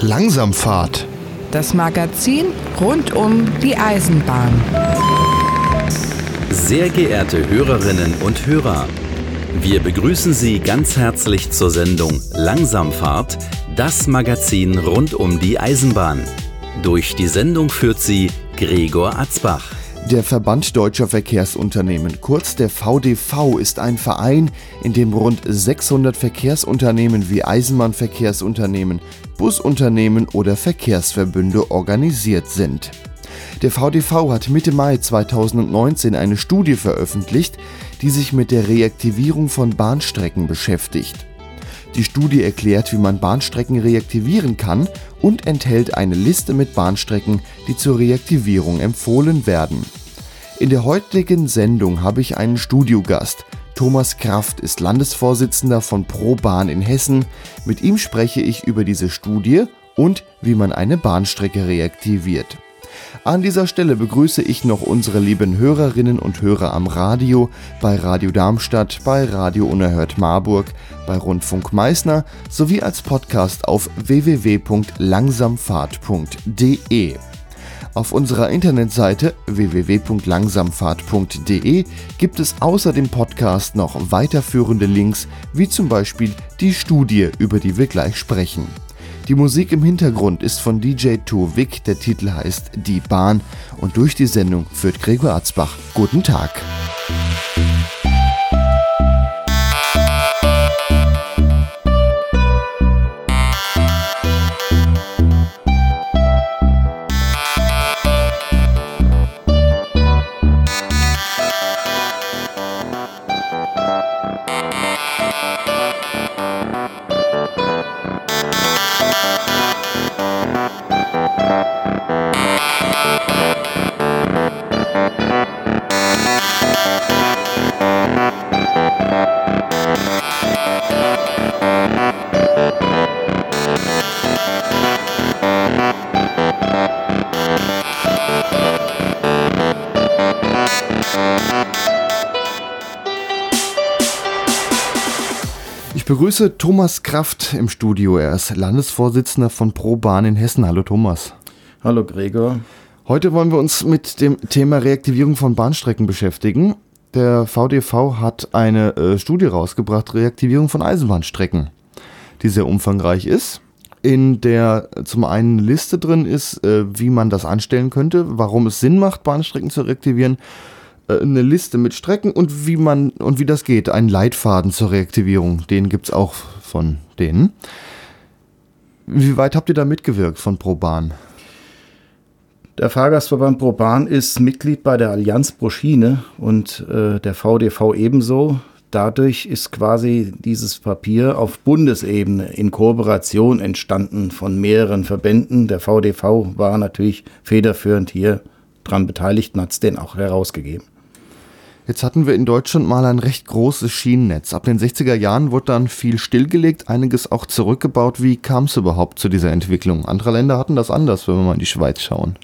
Langsamfahrt. Das Magazin rund um die Eisenbahn. Sehr geehrte Hörerinnen und Hörer, wir begrüßen Sie ganz herzlich zur Sendung Langsamfahrt, das Magazin rund um die Eisenbahn. Durch die Sendung führt sie Gregor Atzbach. Der Verband Deutscher Verkehrsunternehmen, kurz der VDV, ist ein Verein, in dem rund 600 Verkehrsunternehmen wie Eisenbahnverkehrsunternehmen, Busunternehmen oder Verkehrsverbünde organisiert sind. Der VDV hat Mitte Mai 2019 eine Studie veröffentlicht, die sich mit der Reaktivierung von Bahnstrecken beschäftigt. Die Studie erklärt, wie man Bahnstrecken reaktivieren kann und enthält eine Liste mit Bahnstrecken, die zur Reaktivierung empfohlen werden. In der heutigen Sendung habe ich einen Studiogast. Thomas Kraft ist Landesvorsitzender von ProBahn in Hessen. Mit ihm spreche ich über diese Studie und wie man eine Bahnstrecke reaktiviert. An dieser Stelle begrüße ich noch unsere lieben Hörerinnen und Hörer am Radio, bei Radio Darmstadt, bei Radio Unerhört Marburg, bei Rundfunk Meißner sowie als Podcast auf www.langsamfahrt.de. Auf unserer Internetseite www.langsamfahrt.de gibt es außer dem Podcast noch weiterführende Links, wie zum Beispiel die Studie, über die wir gleich sprechen. Die Musik im Hintergrund ist von DJ Vic, der Titel heißt Die Bahn und durch die Sendung führt Gregor Arzbach. Guten Tag. Begrüße Thomas Kraft im Studio. Er ist Landesvorsitzender von ProBahn in Hessen. Hallo Thomas. Hallo Gregor. Heute wollen wir uns mit dem Thema Reaktivierung von Bahnstrecken beschäftigen. Der VDV hat eine äh, Studie rausgebracht, Reaktivierung von Eisenbahnstrecken, die sehr umfangreich ist. In der zum einen Liste drin ist, äh, wie man das anstellen könnte, warum es Sinn macht, Bahnstrecken zu reaktivieren eine Liste mit Strecken und wie man und wie das geht. Ein Leitfaden zur Reaktivierung, den gibt es auch von denen. Wie weit habt ihr da mitgewirkt von ProBahn? Der Fahrgastverband ProBahn ist Mitglied bei der Allianz Broschine und äh, der VDV ebenso. Dadurch ist quasi dieses Papier auf Bundesebene in Kooperation entstanden von mehreren Verbänden. Der VDV war natürlich federführend hier dran beteiligt und hat es den auch herausgegeben. Jetzt hatten wir in Deutschland mal ein recht großes Schienennetz. Ab den 60er Jahren wurde dann viel stillgelegt, einiges auch zurückgebaut. Wie kam es überhaupt zu dieser Entwicklung? Andere Länder hatten das anders, wenn wir mal in die Schweiz schauen.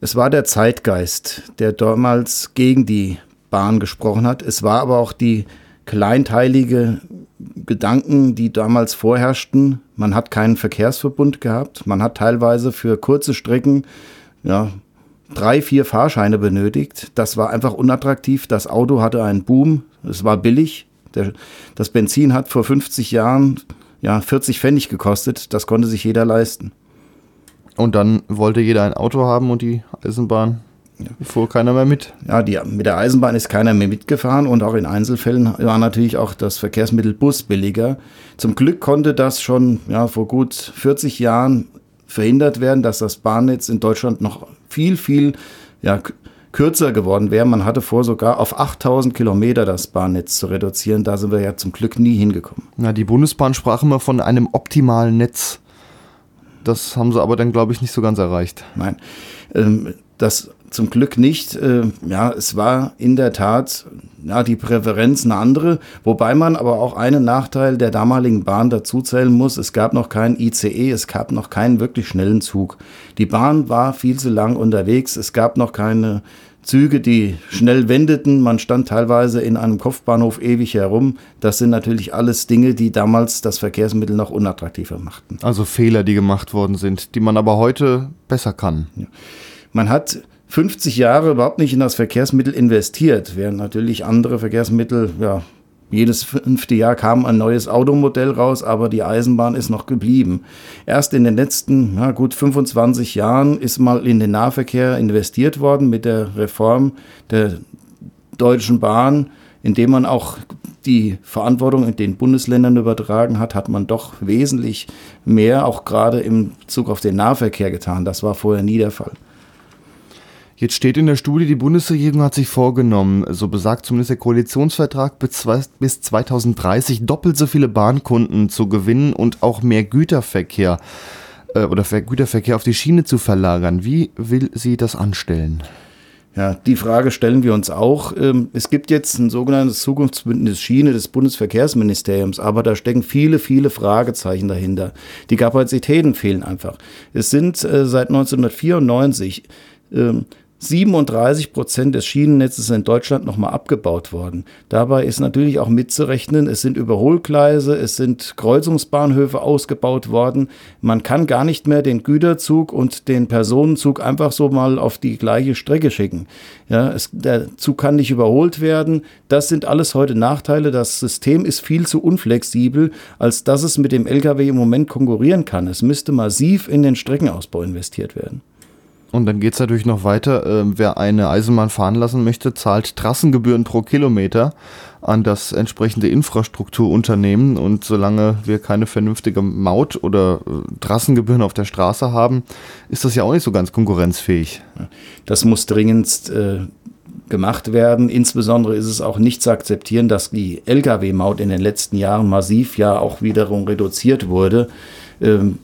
Es war der Zeitgeist, der damals gegen die Bahn gesprochen hat. Es war aber auch die kleinteilige Gedanken, die damals vorherrschten. Man hat keinen Verkehrsverbund gehabt. Man hat teilweise für kurze Strecken ja, drei, vier Fahrscheine benötigt. Das war einfach unattraktiv. Das Auto hatte einen Boom. Es war billig. Der, das Benzin hat vor 50 Jahren ja, 40 Pfennig gekostet. Das konnte sich jeder leisten. Und dann wollte jeder ein Auto haben und die Eisenbahn ja. fuhr keiner mehr mit. Ja, die, mit der Eisenbahn ist keiner mehr mitgefahren und auch in Einzelfällen war natürlich auch das Verkehrsmittel Bus billiger. Zum Glück konnte das schon ja, vor gut 40 Jahren verhindert werden, dass das Bahnnetz in Deutschland noch viel, viel ja, kürzer geworden wäre. Man hatte vor, sogar auf 8000 Kilometer das Bahnnetz zu reduzieren. Da sind wir ja zum Glück nie hingekommen. Na, die Bundesbahn sprach immer von einem optimalen Netz. Das haben sie aber dann, glaube ich, nicht so ganz erreicht. Nein, ähm, das zum Glück nicht. Äh, ja, es war in der Tat ja, die Präferenz eine andere, wobei man aber auch einen Nachteil der damaligen Bahn dazuzählen muss. Es gab noch keinen ICE, es gab noch keinen wirklich schnellen Zug. Die Bahn war viel zu lang unterwegs, es gab noch keine Züge, die schnell wendeten. Man stand teilweise in einem Kopfbahnhof ewig herum. Das sind natürlich alles Dinge, die damals das Verkehrsmittel noch unattraktiver machten. Also Fehler, die gemacht worden sind, die man aber heute besser kann. Ja. Man hat 50 Jahre überhaupt nicht in das Verkehrsmittel investiert, während natürlich andere Verkehrsmittel ja, jedes fünfte Jahr kam ein neues Automodell raus, aber die Eisenbahn ist noch geblieben. Erst in den letzten na gut 25 Jahren ist mal in den Nahverkehr investiert worden mit der Reform der Deutschen Bahn, indem man auch die Verantwortung in den Bundesländern übertragen hat, hat man doch wesentlich mehr, auch gerade im Bezug auf den Nahverkehr getan. Das war vorher nie der Fall. Jetzt steht in der Studie, die Bundesregierung hat sich vorgenommen, so besagt zumindest der Koalitionsvertrag, bis 2030 doppelt so viele Bahnkunden zu gewinnen und auch mehr Güterverkehr äh, oder Güterverkehr auf die Schiene zu verlagern. Wie will sie das anstellen? Ja, die Frage stellen wir uns auch. Ähm, es gibt jetzt ein sogenanntes Zukunftsbündnis Schiene des Bundesverkehrsministeriums, aber da stecken viele, viele Fragezeichen dahinter. Die Kapazitäten fehlen einfach. Es sind äh, seit 1994 37 Prozent des Schienennetzes in Deutschland nochmal abgebaut worden. Dabei ist natürlich auch mitzurechnen, es sind Überholgleise, es sind Kreuzungsbahnhöfe ausgebaut worden. Man kann gar nicht mehr den Güterzug und den Personenzug einfach so mal auf die gleiche Strecke schicken. Ja, es, der Zug kann nicht überholt werden. Das sind alles heute Nachteile. Das System ist viel zu unflexibel, als dass es mit dem Lkw im Moment konkurrieren kann. Es müsste massiv in den Streckenausbau investiert werden. Und dann geht es natürlich noch weiter. Äh, wer eine Eisenbahn fahren lassen möchte, zahlt Trassengebühren pro Kilometer an das entsprechende Infrastrukturunternehmen. Und solange wir keine vernünftige Maut- oder äh, Trassengebühren auf der Straße haben, ist das ja auch nicht so ganz konkurrenzfähig. Das muss dringend äh, gemacht werden. Insbesondere ist es auch nicht zu akzeptieren, dass die Lkw-Maut in den letzten Jahren massiv ja auch wiederum reduziert wurde. Ähm,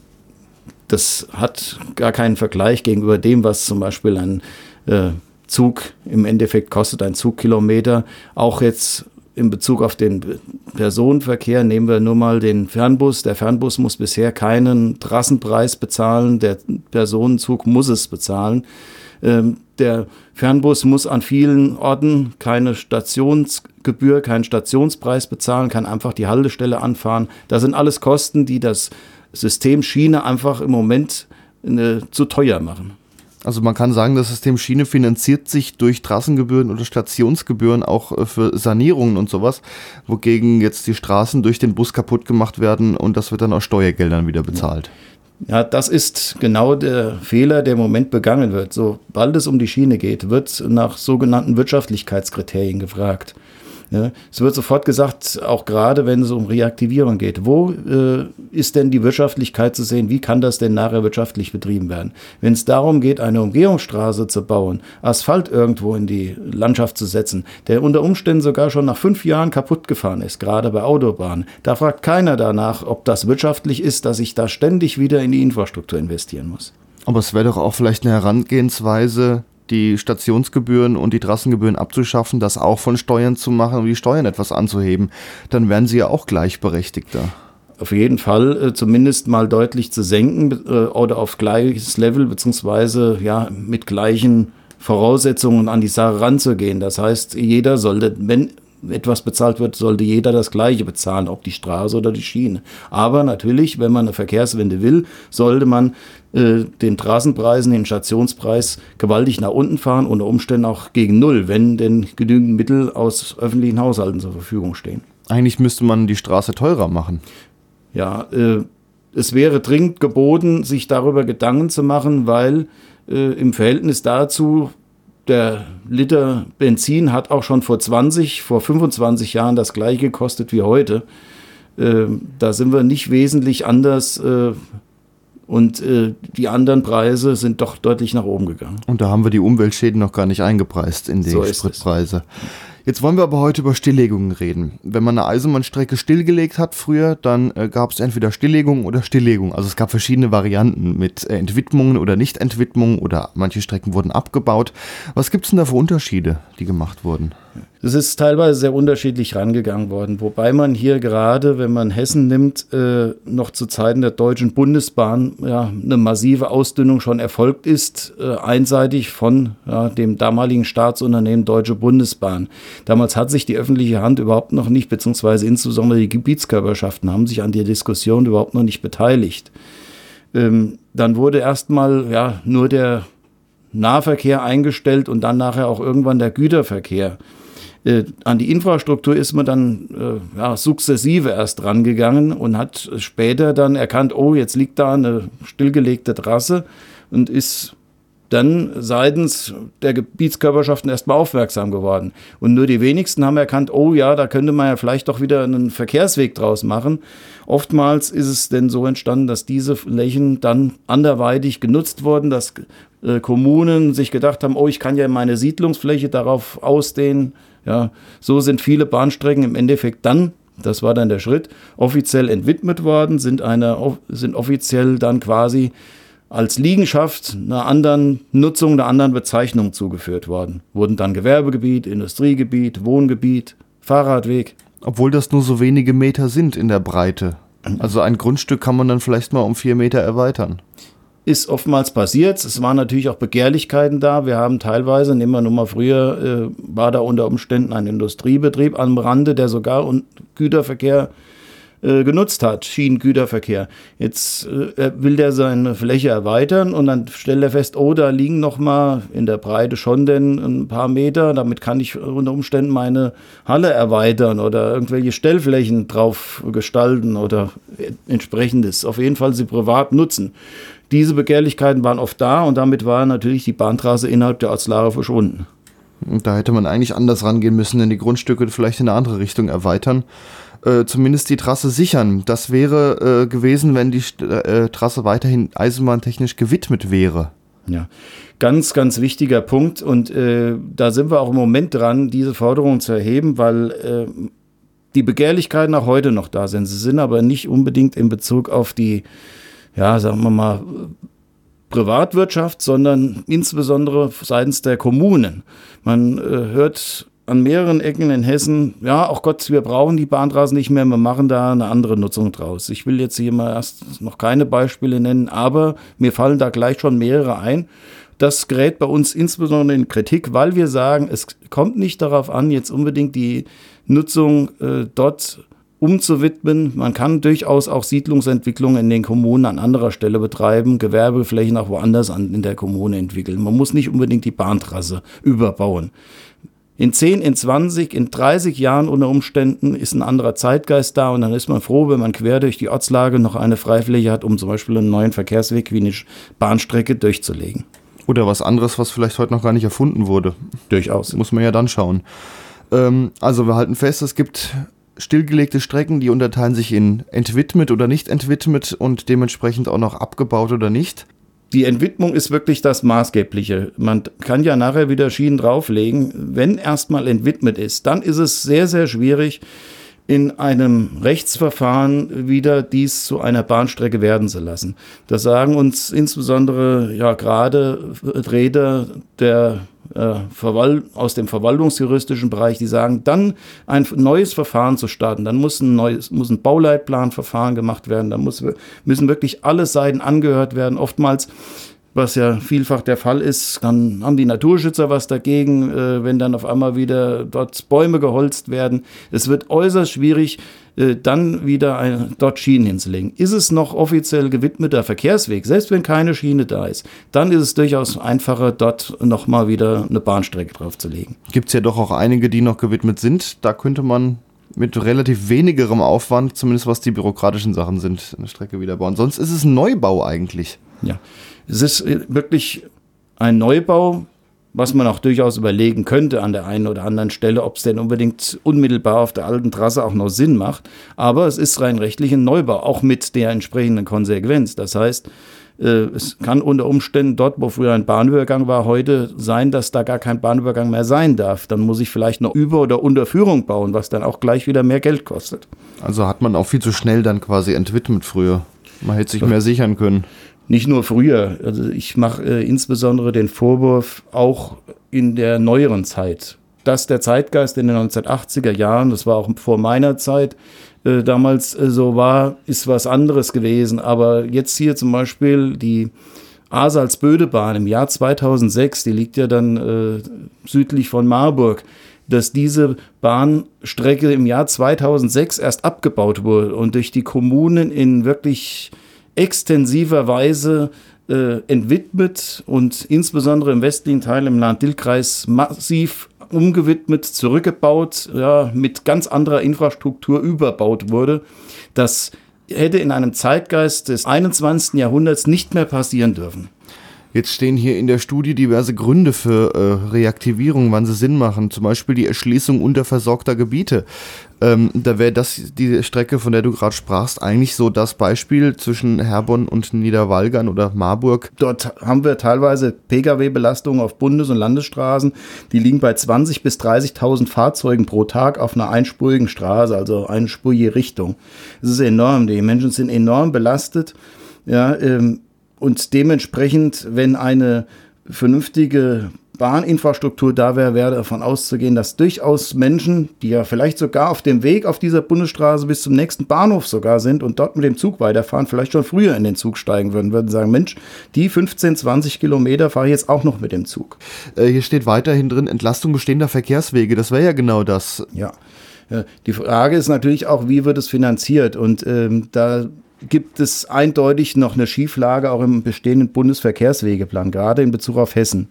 das hat gar keinen Vergleich gegenüber dem, was zum Beispiel ein äh, Zug im Endeffekt kostet, ein Zugkilometer. Auch jetzt in Bezug auf den Personenverkehr nehmen wir nur mal den Fernbus. Der Fernbus muss bisher keinen Trassenpreis bezahlen, der Personenzug muss es bezahlen. Ähm, der Fernbus muss an vielen Orten keine Stationsgebühr, keinen Stationspreis bezahlen, kann einfach die Haltestelle anfahren. Das sind alles Kosten, die das System Schiene einfach im Moment äh, zu teuer machen. Also man kann sagen, das System Schiene finanziert sich durch Trassengebühren oder Stationsgebühren auch äh, für Sanierungen und sowas, wogegen jetzt die Straßen durch den Bus kaputt gemacht werden und das wird dann aus Steuergeldern wieder bezahlt. Ja, das ist genau der Fehler, der im Moment begangen wird. Sobald es um die Schiene geht, wird nach sogenannten Wirtschaftlichkeitskriterien gefragt. Ja, es wird sofort gesagt, auch gerade wenn es um Reaktivierung geht, wo äh, ist denn die Wirtschaftlichkeit zu sehen? Wie kann das denn nachher wirtschaftlich betrieben werden? Wenn es darum geht, eine Umgehungsstraße zu bauen, Asphalt irgendwo in die Landschaft zu setzen, der unter Umständen sogar schon nach fünf Jahren kaputt gefahren ist, gerade bei Autobahnen, da fragt keiner danach, ob das wirtschaftlich ist, dass ich da ständig wieder in die Infrastruktur investieren muss. Aber es wäre doch auch vielleicht eine Herangehensweise, die Stationsgebühren und die Trassengebühren abzuschaffen, das auch von Steuern zu machen und die Steuern etwas anzuheben, dann wären sie ja auch gleichberechtigter. Auf jeden Fall äh, zumindest mal deutlich zu senken äh, oder auf gleiches Level beziehungsweise ja mit gleichen Voraussetzungen an die Sache ranzugehen. Das heißt, jeder sollte, wenn etwas bezahlt wird, sollte jeder das Gleiche bezahlen, ob die Straße oder die Schiene. Aber natürlich, wenn man eine Verkehrswende will, sollte man äh, den Straßenpreisen, den Stationspreis gewaltig nach unten fahren, unter Umständen auch gegen Null, wenn denn genügend Mittel aus öffentlichen Haushalten zur Verfügung stehen. Eigentlich müsste man die Straße teurer machen. Ja, äh, es wäre dringend geboten, sich darüber Gedanken zu machen, weil äh, im Verhältnis dazu der Liter Benzin hat auch schon vor 20, vor 25 Jahren das gleiche gekostet wie heute. Äh, da sind wir nicht wesentlich anders äh, und äh, die anderen Preise sind doch deutlich nach oben gegangen. Und da haben wir die Umweltschäden noch gar nicht eingepreist in die so Spritpreise. Jetzt wollen wir aber heute über Stilllegungen reden. Wenn man eine Eisenbahnstrecke stillgelegt hat früher, dann äh, gab es entweder Stilllegung oder Stilllegung. Also es gab verschiedene Varianten mit äh, Entwidmungen oder Nichtentwidmungen oder manche Strecken wurden abgebaut. Was gibt es denn da für Unterschiede, die gemacht wurden? Es ist teilweise sehr unterschiedlich rangegangen worden, wobei man hier gerade, wenn man Hessen nimmt, äh, noch zu Zeiten der Deutschen Bundesbahn ja, eine massive Ausdünnung schon erfolgt ist, äh, einseitig von ja, dem damaligen Staatsunternehmen Deutsche Bundesbahn. Damals hat sich die öffentliche Hand überhaupt noch nicht, beziehungsweise insbesondere die Gebietskörperschaften haben sich an der Diskussion überhaupt noch nicht beteiligt. Ähm, dann wurde erstmal ja, nur der Nahverkehr eingestellt und dann nachher auch irgendwann der Güterverkehr. Äh, an die Infrastruktur ist man dann äh, ja, sukzessive erst rangegangen und hat später dann erkannt, oh, jetzt liegt da eine stillgelegte Trasse und ist dann seitens der Gebietskörperschaften erstmal aufmerksam geworden. Und nur die wenigsten haben erkannt, oh ja, da könnte man ja vielleicht doch wieder einen Verkehrsweg draus machen. Oftmals ist es denn so entstanden, dass diese Flächen dann anderweitig genutzt wurden, dass äh, Kommunen sich gedacht haben, oh, ich kann ja meine Siedlungsfläche darauf ausdehnen, ja, so sind viele Bahnstrecken im Endeffekt dann, das war dann der Schritt, offiziell entwidmet worden, sind, eine, sind offiziell dann quasi als Liegenschaft einer anderen Nutzung, einer anderen Bezeichnung zugeführt worden. Wurden dann Gewerbegebiet, Industriegebiet, Wohngebiet, Fahrradweg. Obwohl das nur so wenige Meter sind in der Breite. Also ein Grundstück kann man dann vielleicht mal um vier Meter erweitern ist oftmals passiert. Es waren natürlich auch Begehrlichkeiten da. Wir haben teilweise, nehmen wir nur mal früher, äh, war da unter Umständen ein Industriebetrieb am Rande, der sogar Güterverkehr äh, genutzt hat, Schienengüterverkehr. Jetzt äh, will der seine Fläche erweitern und dann stellt er fest, oh, da liegen noch mal in der Breite schon denn ein paar Meter. Damit kann ich unter Umständen meine Halle erweitern oder irgendwelche Stellflächen drauf gestalten oder entsprechendes. Auf jeden Fall sie privat nutzen diese Begehrlichkeiten waren oft da und damit war natürlich die Bahntrasse innerhalb der Ortslage verschwunden. Und da hätte man eigentlich anders rangehen müssen, denn die Grundstücke vielleicht in eine andere Richtung erweitern. Äh, zumindest die Trasse sichern. Das wäre äh, gewesen, wenn die äh, Trasse weiterhin eisenbahntechnisch gewidmet wäre. Ja, ganz, ganz wichtiger Punkt. Und äh, da sind wir auch im Moment dran, diese Forderung zu erheben, weil äh, die Begehrlichkeiten auch heute noch da sind. Sie sind aber nicht unbedingt in Bezug auf die ja, sagen wir mal, Privatwirtschaft, sondern insbesondere seitens der Kommunen. Man äh, hört an mehreren Ecken in Hessen, ja, auch Gott, wir brauchen die Bahntraßen nicht mehr, wir machen da eine andere Nutzung draus. Ich will jetzt hier mal erst noch keine Beispiele nennen, aber mir fallen da gleich schon mehrere ein. Das gerät bei uns insbesondere in Kritik, weil wir sagen, es kommt nicht darauf an, jetzt unbedingt die Nutzung äh, dort umzuwidmen. Man kann durchaus auch Siedlungsentwicklung in den Kommunen an anderer Stelle betreiben, Gewerbeflächen auch woanders an, in der Kommune entwickeln. Man muss nicht unbedingt die Bahntrasse überbauen. In 10, in 20, in 30 Jahren unter Umständen ist ein anderer Zeitgeist da und dann ist man froh, wenn man quer durch die Ortslage noch eine Freifläche hat, um zum Beispiel einen neuen Verkehrsweg wie eine Bahnstrecke durchzulegen. Oder was anderes, was vielleicht heute noch gar nicht erfunden wurde. Durchaus. Muss man ja dann schauen. Ähm, also wir halten fest, es gibt stillgelegte Strecken, die unterteilen sich in entwidmet oder nicht entwidmet und dementsprechend auch noch abgebaut oder nicht. Die Entwidmung ist wirklich das Maßgebliche. Man kann ja nachher wieder Schienen drauflegen. Wenn erstmal entwidmet ist, dann ist es sehr, sehr schwierig, in einem Rechtsverfahren wieder dies zu einer Bahnstrecke werden zu lassen. Das sagen uns insbesondere ja gerade Vertreter der aus dem verwaltungsjuristischen Bereich, die sagen, dann ein neues Verfahren zu starten, dann muss ein neues, muss ein Bauleitplanverfahren gemacht werden, dann muss, müssen wirklich alle Seiten angehört werden. Oftmals was ja vielfach der Fall ist, dann haben die Naturschützer was dagegen, äh, wenn dann auf einmal wieder dort Bäume geholzt werden. Es wird äußerst schwierig, äh, dann wieder ein, dort Schienen hinzulegen. Ist es noch offiziell gewidmeter Verkehrsweg, selbst wenn keine Schiene da ist, dann ist es durchaus einfacher, dort nochmal wieder eine Bahnstrecke draufzulegen. Gibt es ja doch auch einige, die noch gewidmet sind. Da könnte man mit relativ wenigerem Aufwand, zumindest was die bürokratischen Sachen sind, eine Strecke wieder bauen. Sonst ist es ein Neubau eigentlich. Ja. Es ist äh, wirklich ein Neubau, was man auch durchaus überlegen könnte an der einen oder anderen Stelle, ob es denn unbedingt unmittelbar auf der alten Trasse auch noch Sinn macht. Aber es ist rein rechtlich ein Neubau, auch mit der entsprechenden Konsequenz. Das heißt, äh, es kann unter Umständen dort, wo früher ein Bahnübergang war, heute sein, dass da gar kein Bahnübergang mehr sein darf. Dann muss ich vielleicht noch Über- oder Unterführung bauen, was dann auch gleich wieder mehr Geld kostet. Also hat man auch viel zu schnell dann quasi entwidmet früher. Man hätte sich mehr sichern können nicht nur früher. Also ich mache äh, insbesondere den Vorwurf auch in der neueren Zeit. dass der Zeitgeist in den 1980er Jahren, das war auch vor meiner Zeit, äh, damals äh, so war, ist was anderes gewesen. Aber jetzt hier zum Beispiel die Asalz-Böde-Bahn im Jahr 2006, die liegt ja dann äh, südlich von Marburg, dass diese Bahnstrecke im Jahr 2006 erst abgebaut wurde und durch die Kommunen in wirklich extensiver Weise äh, entwidmet und insbesondere im westlichen Teil im Land-Dill-Kreis massiv umgewidmet, zurückgebaut, ja, mit ganz anderer Infrastruktur überbaut wurde. Das hätte in einem Zeitgeist des 21. Jahrhunderts nicht mehr passieren dürfen. Jetzt stehen hier in der Studie diverse Gründe für äh, Reaktivierung, wann sie Sinn machen. Zum Beispiel die Erschließung unterversorgter Gebiete. Ähm, da wäre das die Strecke, von der du gerade sprachst, eigentlich so das Beispiel zwischen Herborn und Niederwalgern oder Marburg. Dort haben wir teilweise Pkw-Belastungen auf Bundes- und Landesstraßen, die liegen bei 20.000 bis 30.000 Fahrzeugen pro Tag auf einer einspurigen Straße, also einspurige Richtung. Das ist enorm. Die Menschen sind enorm belastet. Ja, ähm, und dementsprechend, wenn eine vernünftige Bahninfrastruktur da wäre, wäre davon auszugehen, dass durchaus Menschen, die ja vielleicht sogar auf dem Weg auf dieser Bundesstraße bis zum nächsten Bahnhof sogar sind und dort mit dem Zug weiterfahren, vielleicht schon früher in den Zug steigen würden, würden sagen, Mensch, die 15, 20 Kilometer fahre ich jetzt auch noch mit dem Zug. Äh, hier steht weiterhin drin, Entlastung bestehender Verkehrswege. Das wäre ja genau das. Ja. Die Frage ist natürlich auch, wie wird es finanziert? Und ähm, da gibt es eindeutig noch eine Schieflage auch im bestehenden Bundesverkehrswegeplan, gerade in Bezug auf Hessen.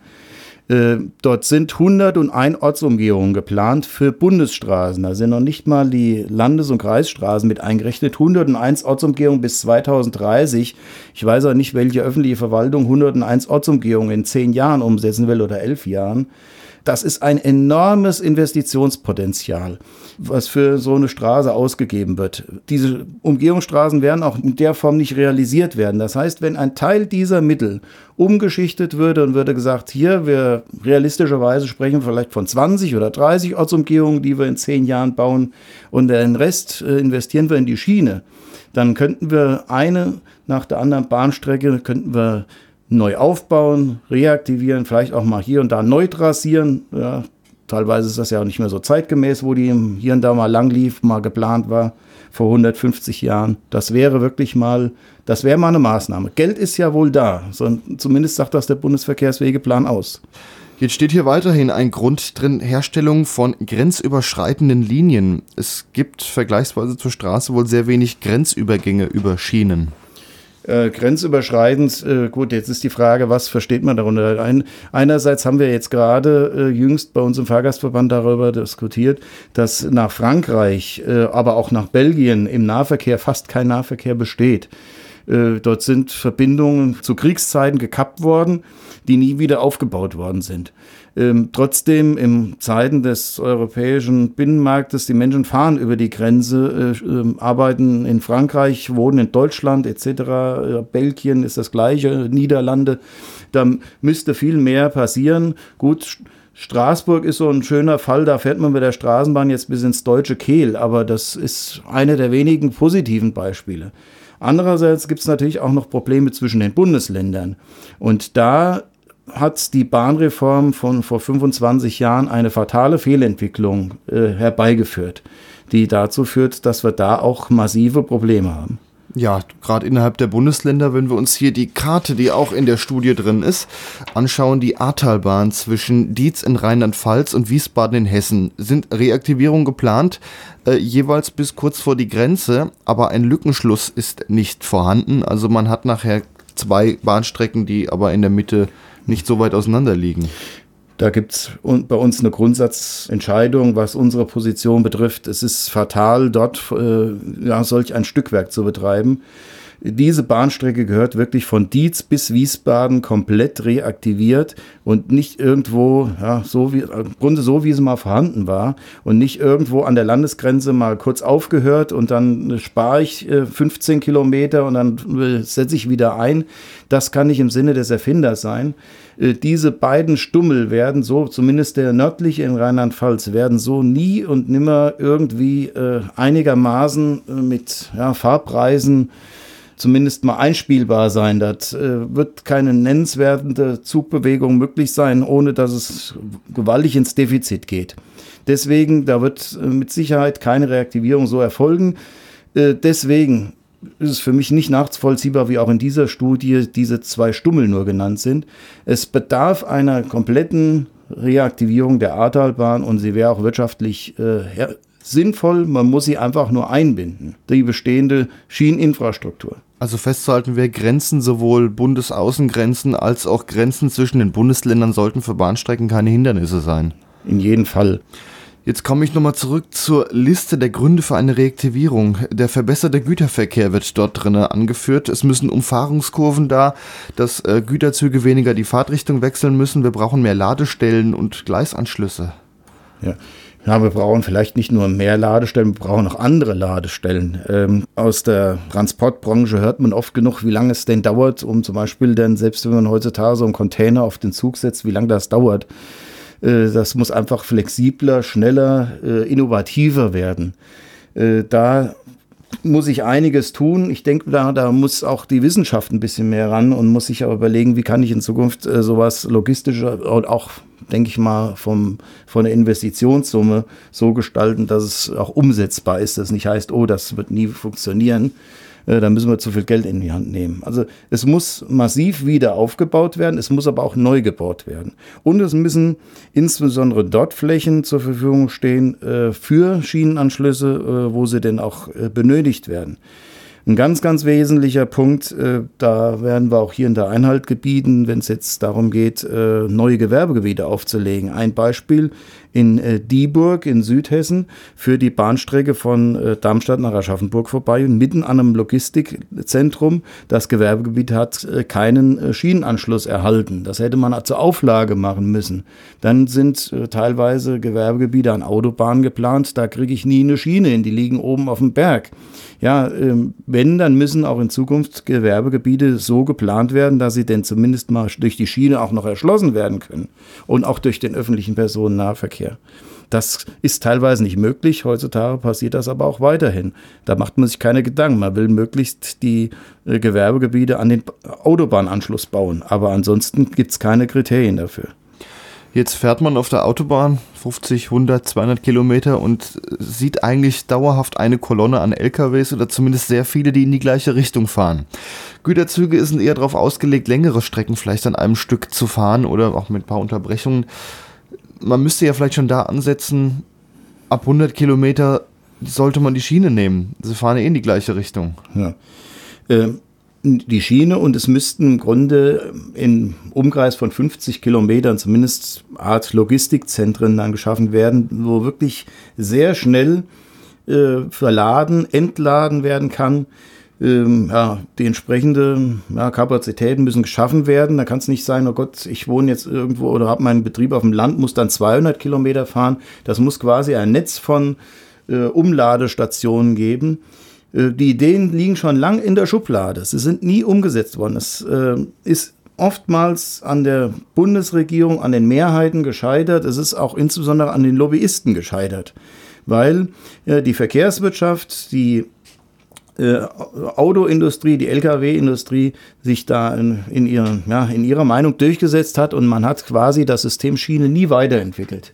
Äh, dort sind 101 Ortsumgehungen geplant für Bundesstraßen. Da sind noch nicht mal die Landes- und Kreisstraßen mit eingerechnet. 101 Ortsumgehungen bis 2030. Ich weiß auch nicht, welche öffentliche Verwaltung 101 Ortsumgehungen in zehn Jahren umsetzen will oder elf Jahren. Das ist ein enormes Investitionspotenzial, was für so eine Straße ausgegeben wird. Diese Umgehungsstraßen werden auch in der Form nicht realisiert werden. Das heißt, wenn ein Teil dieser Mittel umgeschichtet würde und würde gesagt, hier, wir realistischerweise sprechen vielleicht von 20 oder 30 Ortsumgehungen, die wir in zehn Jahren bauen und den Rest äh, investieren wir in die Schiene, dann könnten wir eine nach der anderen Bahnstrecke, könnten wir neu aufbauen, reaktivieren, vielleicht auch mal hier und da neu trassieren. Ja, teilweise ist das ja auch nicht mehr so zeitgemäß, wo die hier und da mal lang lief, mal geplant war vor 150 Jahren. Das wäre wirklich mal, das wäre mal eine Maßnahme. Geld ist ja wohl da, so, zumindest sagt das der Bundesverkehrswegeplan aus. Jetzt steht hier weiterhin ein Grund drin, Herstellung von grenzüberschreitenden Linien. Es gibt vergleichsweise zur Straße wohl sehr wenig Grenzübergänge über Schienen äh, grenzüberschreitend, äh, gut, jetzt ist die Frage, was versteht man darunter? Ein, einerseits haben wir jetzt gerade äh, jüngst bei uns im Fahrgastverband darüber diskutiert, dass nach Frankreich, äh, aber auch nach Belgien im Nahverkehr fast kein Nahverkehr besteht. Äh, dort sind Verbindungen zu Kriegszeiten gekappt worden, die nie wieder aufgebaut worden sind. Ähm, trotzdem in Zeiten des europäischen Binnenmarktes, die Menschen fahren über die Grenze, äh, äh, arbeiten in Frankreich, wohnen in Deutschland etc., äh, Belgien ist das gleiche, Niederlande, da müsste viel mehr passieren. Gut, Straßburg ist so ein schöner Fall, da fährt man mit der Straßenbahn jetzt bis ins deutsche Kehl, aber das ist eine der wenigen positiven Beispiele. Andererseits gibt es natürlich auch noch Probleme zwischen den Bundesländern. Und da hat die Bahnreform von vor 25 Jahren eine fatale Fehlentwicklung äh, herbeigeführt, die dazu führt, dass wir da auch massive Probleme haben. Ja, gerade innerhalb der Bundesländer, wenn wir uns hier die Karte, die auch in der Studie drin ist, anschauen, die Ahrtalbahn zwischen Dietz in Rheinland-Pfalz und Wiesbaden in Hessen, sind Reaktivierungen geplant, äh, jeweils bis kurz vor die Grenze, aber ein Lückenschluss ist nicht vorhanden. Also man hat nachher zwei Bahnstrecken, die aber in der Mitte nicht so weit auseinander liegen. Da gibt es bei uns eine Grundsatzentscheidung, was unsere Position betrifft. Es ist fatal, dort äh, ja, solch ein Stückwerk zu betreiben. Diese Bahnstrecke gehört wirklich von Dietz bis Wiesbaden komplett reaktiviert und nicht irgendwo, ja, so wie, im Grunde so, wie sie mal vorhanden war und nicht irgendwo an der Landesgrenze mal kurz aufgehört und dann spare ich 15 äh, Kilometer und dann äh, setze ich wieder ein. Das kann nicht im Sinne des Erfinders sein. Äh, diese beiden Stummel werden so, zumindest der nördliche in Rheinland-Pfalz, werden so nie und nimmer irgendwie einigermaßen mit ja, Fahrpreisen zumindest mal einspielbar sein. Das äh, wird keine nennenswerte Zugbewegung möglich sein, ohne dass es gewaltig ins Defizit geht. Deswegen, da wird äh, mit Sicherheit keine Reaktivierung so erfolgen. Äh, deswegen ist es für mich nicht nachvollziehbar, wie auch in dieser Studie diese zwei Stummel nur genannt sind. Es bedarf einer kompletten Reaktivierung der Ahrtalbahn und sie wäre auch wirtschaftlich äh, sinnvoll. Man muss sie einfach nur einbinden, die bestehende Schieneninfrastruktur. Also festzuhalten wäre, Grenzen, sowohl Bundesaußengrenzen als auch Grenzen zwischen den Bundesländern sollten für Bahnstrecken keine Hindernisse sein. In jedem Fall. Jetzt komme ich nochmal zurück zur Liste der Gründe für eine Reaktivierung. Der verbesserte Güterverkehr wird dort drin angeführt. Es müssen Umfahrungskurven da, dass äh, Güterzüge weniger die Fahrtrichtung wechseln müssen. Wir brauchen mehr Ladestellen und Gleisanschlüsse. Ja. Ja, wir brauchen vielleicht nicht nur mehr Ladestellen, wir brauchen auch andere Ladestellen. Ähm, aus der Transportbranche hört man oft genug, wie lange es denn dauert, um zum Beispiel dann, selbst wenn man heutzutage so einen Container auf den Zug setzt, wie lange das dauert. Äh, das muss einfach flexibler, schneller, äh, innovativer werden. Äh, da muss ich einiges tun. Ich denke, da, da muss auch die Wissenschaft ein bisschen mehr ran und muss sich auch überlegen, wie kann ich in Zukunft äh, sowas logistischer und auch, denke ich mal, vom, von der Investitionssumme so gestalten, dass es auch umsetzbar ist. Das nicht heißt, oh, das wird nie funktionieren, äh, da müssen wir zu viel Geld in die Hand nehmen. Also es muss massiv wieder aufgebaut werden, es muss aber auch neu gebaut werden. Und es müssen insbesondere dort Flächen zur Verfügung stehen äh, für Schienenanschlüsse, äh, wo sie denn auch äh, benötigt werden. Ein ganz, ganz wesentlicher Punkt, äh, da werden wir auch hier in der Einhalt gebieten, wenn es jetzt darum geht, äh, neue Gewerbegebiete aufzulegen. Ein Beispiel in äh, Dieburg in Südhessen für die Bahnstrecke von äh, Darmstadt nach Aschaffenburg vorbei und mitten an einem Logistikzentrum. Das Gewerbegebiet hat äh, keinen äh, Schienenanschluss erhalten. Das hätte man zur Auflage machen müssen. Dann sind äh, teilweise Gewerbegebiete an Autobahnen geplant. Da kriege ich nie eine Schiene hin. Die liegen oben auf dem Berg. Ja, ähm, wenn, dann müssen auch in Zukunft Gewerbegebiete so geplant werden, dass sie denn zumindest mal durch die Schiene auch noch erschlossen werden können und auch durch den öffentlichen Personennahverkehr. Verkehr. Das ist teilweise nicht möglich. Heutzutage passiert das aber auch weiterhin. Da macht man sich keine Gedanken. Man will möglichst die äh, Gewerbegebiete an den Autobahnanschluss bauen. Aber ansonsten gibt es keine Kriterien dafür. Jetzt fährt man auf der Autobahn 50, 100, 200 Kilometer und sieht eigentlich dauerhaft eine Kolonne an LKWs oder zumindest sehr viele, die in die gleiche Richtung fahren. Güterzüge sind eher darauf ausgelegt, längere Strecken vielleicht an einem Stück zu fahren oder auch mit ein paar Unterbrechungen man müsste ja vielleicht schon da ansetzen, ab 100 Kilometer sollte man die Schiene nehmen. Sie fahren eh in die gleiche Richtung. Ja. Ähm, die Schiene und es müssten im Grunde im Umkreis von 50 Kilometern zumindest Art Logistikzentren dann geschaffen werden, wo wirklich sehr schnell äh, verladen, entladen werden kann ähm, ja, die entsprechende ja, Kapazitäten müssen geschaffen werden. Da kann es nicht sein, oh Gott, ich wohne jetzt irgendwo oder habe meinen Betrieb auf dem Land, muss dann 200 Kilometer fahren. Das muss quasi ein Netz von äh, Umladestationen geben. Äh, die Ideen liegen schon lang in der Schublade. Sie sind nie umgesetzt worden. Es äh, ist oftmals an der Bundesregierung, an den Mehrheiten gescheitert. Es ist auch insbesondere an den Lobbyisten gescheitert, weil äh, die Verkehrswirtschaft, die Autoindustrie, die Lkw-Industrie sich da in, in, ihren, ja, in ihrer Meinung durchgesetzt hat und man hat quasi das System Schiene nie weiterentwickelt.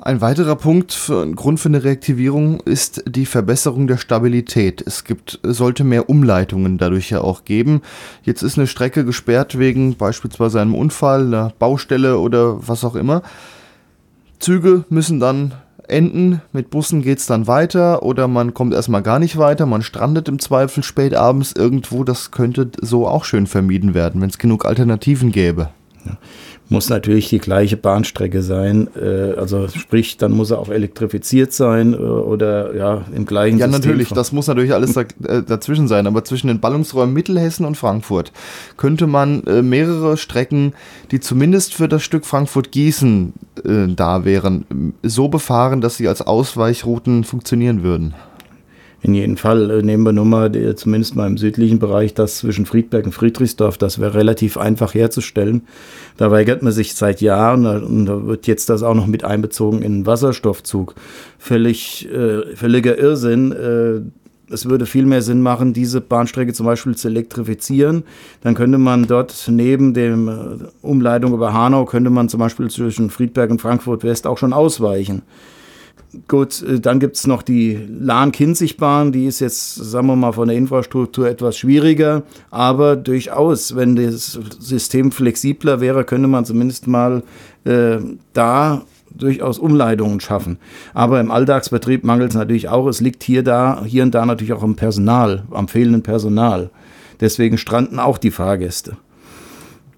Ein weiterer Punkt für ein Grund für eine Reaktivierung ist die Verbesserung der Stabilität. Es gibt, sollte mehr Umleitungen dadurch ja auch geben. Jetzt ist eine Strecke gesperrt wegen beispielsweise einem Unfall, einer Baustelle oder was auch immer. Züge müssen dann enden. Mit Bussen geht es dann weiter oder man kommt erstmal gar nicht weiter. Man strandet im Zweifel spät abends irgendwo. Das könnte so auch schön vermieden werden, wenn es genug Alternativen gäbe. Ja muss natürlich die gleiche Bahnstrecke sein. Äh, also sprich, dann muss er auch elektrifiziert sein äh, oder ja im gleichen Ja, System natürlich, das muss natürlich alles da, äh, dazwischen sein. Aber zwischen den Ballungsräumen Mittelhessen und Frankfurt könnte man äh, mehrere Strecken, die zumindest für das Stück Frankfurt-Gießen äh, da wären, so befahren, dass sie als Ausweichrouten funktionieren würden. In jedem Fall äh, nehmen wir nur mal, die, zumindest mal im südlichen Bereich, das zwischen Friedberg und Friedrichsdorf, das wäre relativ einfach herzustellen. Da weigert man sich seit Jahren und da wird jetzt das auch noch mit einbezogen in den Wasserstoffzug. Völlig, äh, völliger Irrsinn. Äh, es würde viel mehr Sinn machen, diese Bahnstrecke zum Beispiel zu elektrifizieren. Dann könnte man dort neben äh, Umleitung über Hanau, könnte man zum Beispiel zwischen Friedberg und Frankfurt West auch schon ausweichen. Gut, äh, dann gibt es noch die Lahn-Kinzig-Bahn, die ist jetzt, sagen wir mal, von der Infrastruktur etwas schwieriger, aber durchaus, wenn das System flexibler wäre, könnte man zumindest mal äh, da durchaus Umleitungen schaffen. Aber im Alltagsbetrieb mangelt es natürlich auch. Es liegt hier, da, hier und da natürlich auch am Personal, am fehlenden Personal. Deswegen stranden auch die Fahrgäste.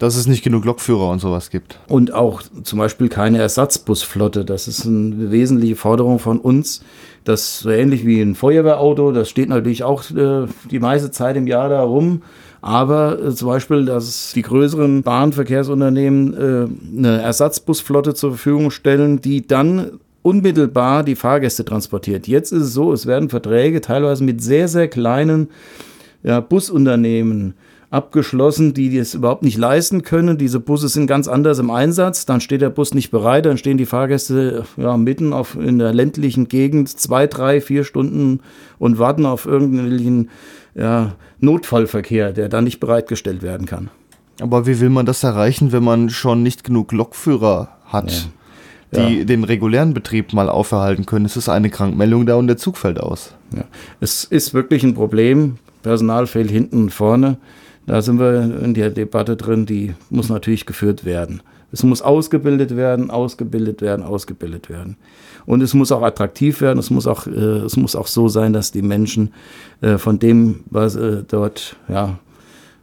Dass es nicht genug Lokführer und sowas gibt. Und auch zum Beispiel keine Ersatzbusflotte. Das ist eine wesentliche Forderung von uns. Das so ähnlich wie ein Feuerwehrauto, das steht natürlich auch äh, die meiste Zeit im Jahr da rum. Aber äh, zum Beispiel, dass die größeren Bahnverkehrsunternehmen äh, eine Ersatzbusflotte zur Verfügung stellen, die dann unmittelbar die Fahrgäste transportiert. Jetzt ist es so, es werden Verträge teilweise mit sehr, sehr kleinen ja, Busunternehmen abgeschlossen, die das überhaupt nicht leisten können. Diese Busse sind ganz anders im Einsatz. Dann steht der Bus nicht bereit, dann stehen die Fahrgäste ja, mitten auf, in der ländlichen Gegend zwei, drei, vier Stunden und warten auf irgendeinen ja, Notfallverkehr, der dann nicht bereitgestellt werden kann. Aber wie will man das erreichen, wenn man schon nicht genug Lokführer hat? Ja. die ja. den regulären Betrieb mal auferhalten können. Es ist eine Krankmeldung da und der Zug fällt aus. Ja. Es ist wirklich ein Problem. Personal fehlt hinten und vorne. Da sind wir in der Debatte drin, die muss natürlich geführt werden. Es muss ausgebildet werden, ausgebildet werden, ausgebildet werden. Und es muss auch attraktiv werden, es muss auch, äh, es muss auch so sein, dass die Menschen äh, von dem, was äh, dort ja,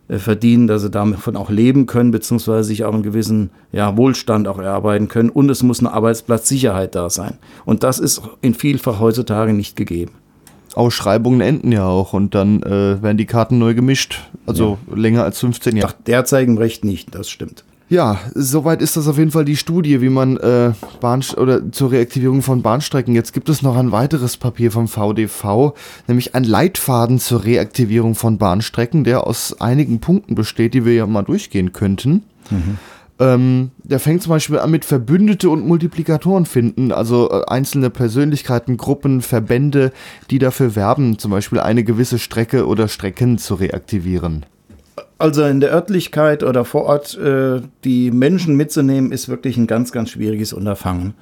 äh, verdienen, dass sie davon auch leben können, beziehungsweise sich auch einen gewissen ja, Wohlstand auch erarbeiten können. Und es muss eine Arbeitsplatzsicherheit da sein. Und das ist in vielfach heutzutage nicht gegeben. Ausschreibungen enden ja auch und dann äh, werden die Karten neu gemischt. Also ja. länger als 15 Jahre. Nach derzeitigem Recht nicht, das stimmt. Ja, soweit ist das auf jeden Fall die Studie, wie man äh, Bahn oder zur Reaktivierung von Bahnstrecken. Jetzt gibt es noch ein weiteres Papier vom VDV, nämlich ein Leitfaden zur Reaktivierung von Bahnstrecken, der aus einigen Punkten besteht, die wir ja mal durchgehen könnten. Mhm. Ähm, der fängt zum Beispiel an mit Verbündete und Multiplikatoren finden, also äh, einzelne Persönlichkeiten, Gruppen, Verbände, die dafür werben, zum Beispiel eine gewisse Strecke oder Strecken zu reaktivieren. Also in der Örtlichkeit oder vor Ort äh, die Menschen mitzunehmen, ist wirklich ein ganz, ganz schwieriges Unterfangen.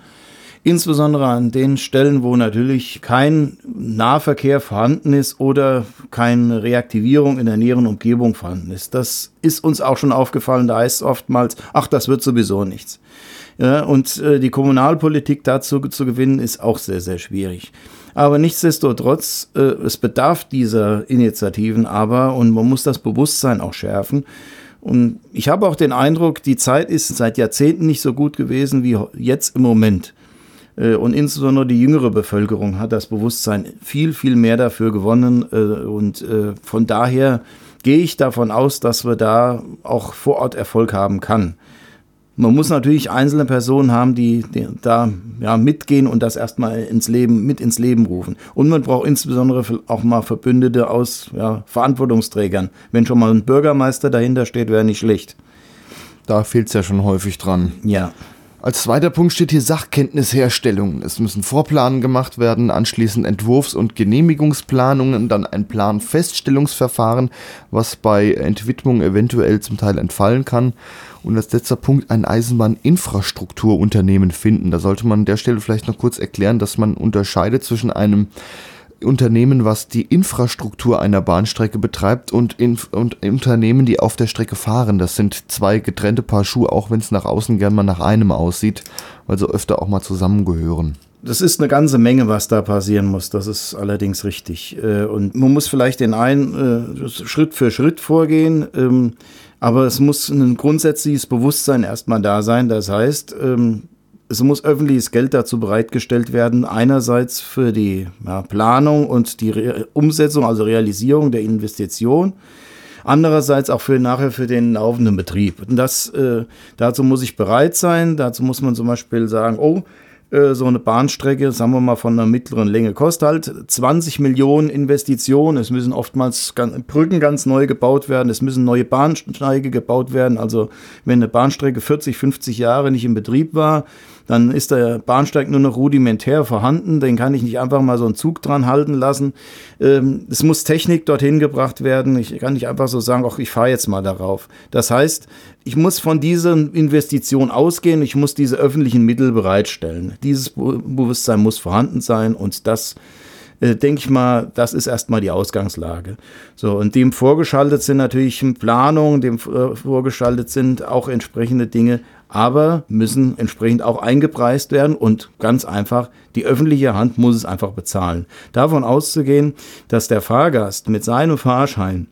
Insbesondere an den Stellen, wo natürlich kein Nahverkehr vorhanden ist oder keine Reaktivierung in der näheren Umgebung vorhanden ist. Das ist uns auch schon aufgefallen. Da heißt es oftmals, ach, das wird sowieso nichts. Ja, und äh, die Kommunalpolitik dazu zu gewinnen, ist auch sehr, sehr schwierig. Aber nichtsdestotrotz, äh, es bedarf dieser Initiativen aber und man muss das Bewusstsein auch schärfen. Und ich habe auch den Eindruck, die Zeit ist seit Jahrzehnten nicht so gut gewesen wie jetzt im Moment. Äh, und insbesondere die jüngere Bevölkerung hat das Bewusstsein viel, viel mehr dafür gewonnen. Äh, und äh, von daher gehe ich davon aus, dass wir da auch vor Ort Erfolg haben kann. Man muss natürlich einzelne Personen haben, die, die, da ja, mitgehen und das erstmal ins Leben, mit ins Leben rufen. Und man braucht insbesondere auch mal Verbündete aus ja, Verantwortungsträgern. Wenn schon mal ein Bürgermeister dahinter steht, wäre nicht schlecht. Da fehlt es ja schon häufig dran. Ja. Als zweiter Punkt steht hier Sachkenntnisherstellung. Es müssen Vorplanen gemacht werden, anschließend Entwurfs- und Genehmigungsplanungen, dann ein Planfeststellungsverfahren, was bei Entwidmung eventuell zum Teil entfallen kann. Und als letzter Punkt ein Eisenbahninfrastrukturunternehmen finden. Da sollte man an der Stelle vielleicht noch kurz erklären, dass man unterscheidet zwischen einem Unternehmen, was die Infrastruktur einer Bahnstrecke betreibt und, in, und Unternehmen, die auf der Strecke fahren. Das sind zwei getrennte Paar Schuhe, auch wenn es nach außen gern mal nach einem aussieht, weil sie öfter auch mal zusammengehören. Das ist eine ganze Menge, was da passieren muss. Das ist allerdings richtig. Äh, und man muss vielleicht den einen äh, Schritt für Schritt vorgehen. Ähm, aber es muss ein grundsätzliches Bewusstsein erstmal da sein. Das heißt, ähm, es muss öffentliches Geld dazu bereitgestellt werden, einerseits für die ja, Planung und die Re Umsetzung, also Realisierung der Investition, andererseits auch für nachher für den laufenden Betrieb. Und das, äh, dazu muss ich bereit sein, dazu muss man zum Beispiel sagen, oh, äh, so eine Bahnstrecke, sagen wir mal von einer mittleren Länge, kostet halt 20 Millionen Investitionen. Es müssen oftmals Brücken ganz neu gebaut werden, es müssen neue Bahnsteige gebaut werden. Also wenn eine Bahnstrecke 40, 50 Jahre nicht in Betrieb war, dann ist der Bahnsteig nur noch rudimentär vorhanden. Den kann ich nicht einfach mal so einen Zug dran halten lassen. Ähm, es muss Technik dorthin gebracht werden. Ich kann nicht einfach so sagen, ach, ich fahre jetzt mal darauf. Das heißt, ich muss von dieser Investition ausgehen. Ich muss diese öffentlichen Mittel bereitstellen. Dieses Bewusstsein muss vorhanden sein und das äh, denke ich mal, das ist erstmal die Ausgangslage. So, und dem vorgeschaltet sind natürlich Planungen, dem äh, vorgeschaltet sind auch entsprechende Dinge, aber müssen entsprechend auch eingepreist werden und ganz einfach, die öffentliche Hand muss es einfach bezahlen. Davon auszugehen, dass der Fahrgast mit seinem Fahrschein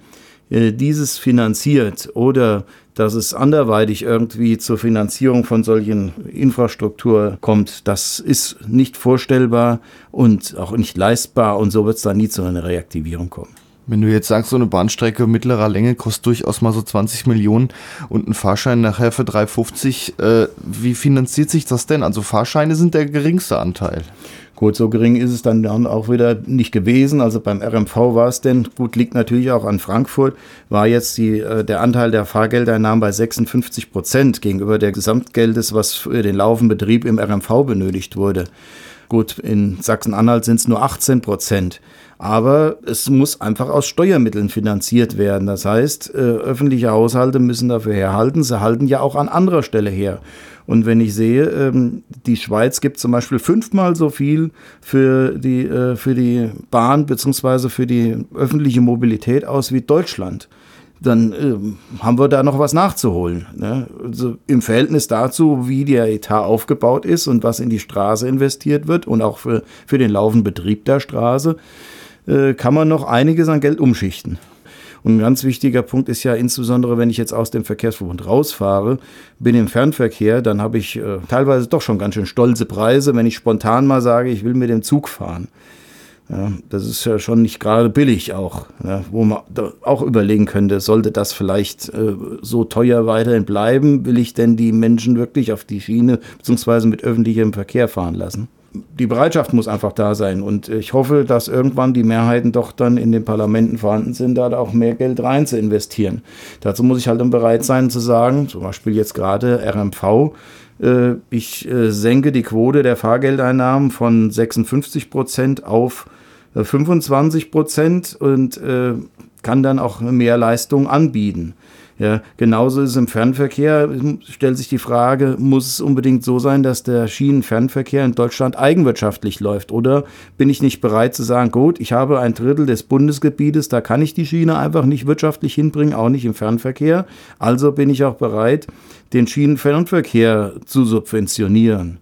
äh, dieses finanziert oder dass es anderweitig irgendwie zur Finanzierung von solchen Infrastruktur kommt, das ist nicht vorstellbar und auch nicht leistbar und so wird es da nie zu einer Reaktivierung kommen. Wenn du jetzt sagst, so eine Bahnstrecke mittlerer Länge kostet durchaus mal so 20 Millionen und ein Fahrschein nachher für 3,50, äh, wie finanziert sich das denn? Also Fahrscheine sind der geringste Anteil. Gut, so gering ist es dann, auch wieder nicht gewesen. Also beim RMV war es denn, gut, liegt natürlich auch an Frankfurt, war jetzt die, äh, der Anteil der Fahrgeldeinnahmen bei 56 Prozent gegenüber der Gesamtgeldes, was für den laufenden Betrieb im RMV benötigt wurde. Gut, in Sachsen-Anhalt sind es nur 18 Prozent. Aber es muss einfach aus Steuermitteln finanziert werden. Das heißt, äh, öffentliche Haushalte müssen dafür herhalten. Sie halten ja auch an anderer Stelle her. Und wenn ich sehe, ähm, die Schweiz gibt zum Beispiel fünfmal so viel für die, äh, für die Bahn bzw. für die öffentliche Mobilität aus wie Deutschland dann äh, haben wir da noch was nachzuholen. Ne? Also Im Verhältnis dazu, wie der Etat aufgebaut ist und was in die Straße investiert wird und auch für, für den laufenden Betrieb der Straße, äh, kann man noch einiges an Geld umschichten. Und ein ganz wichtiger Punkt ist ja insbesondere, wenn ich jetzt aus dem Verkehrsverbund rausfahre, bin im Fernverkehr, dann habe ich äh, teilweise doch schon ganz schön stolze Preise, wenn ich spontan mal sage, ich will mit dem Zug fahren. Ja, das ist ja schon nicht gerade billig auch, ja, wo man auch überlegen könnte, sollte das vielleicht äh, so teuer weiterhin bleiben? Will ich denn die Menschen wirklich auf die Schiene bzw. mit öffentlichem Verkehr fahren lassen? Die Bereitschaft muss einfach da sein. Und ich hoffe, dass irgendwann die Mehrheiten doch dann in den Parlamenten vorhanden sind, da auch mehr Geld rein zu investieren. Dazu muss ich halt dann bereit sein zu sagen, zum Beispiel jetzt gerade RMV, äh, ich äh, senke die Quote der Fahrgeldeinnahmen von 56 Prozent auf 25 äh, Prozent und kann dann auch mehr Leistung anbieten. Ja, genauso ist es im Fernverkehr, stellt sich die Frage, muss es unbedingt so sein, dass der Schienenfernverkehr in Deutschland eigenwirtschaftlich läuft? Oder bin ich nicht bereit zu sagen, gut, ich habe ein Drittel des Bundesgebietes, da kann ich die Schiene einfach nicht wirtschaftlich hinbringen, auch nicht im Fernverkehr. Also bin ich auch bereit, den Schienenfernverkehr zu subventionieren.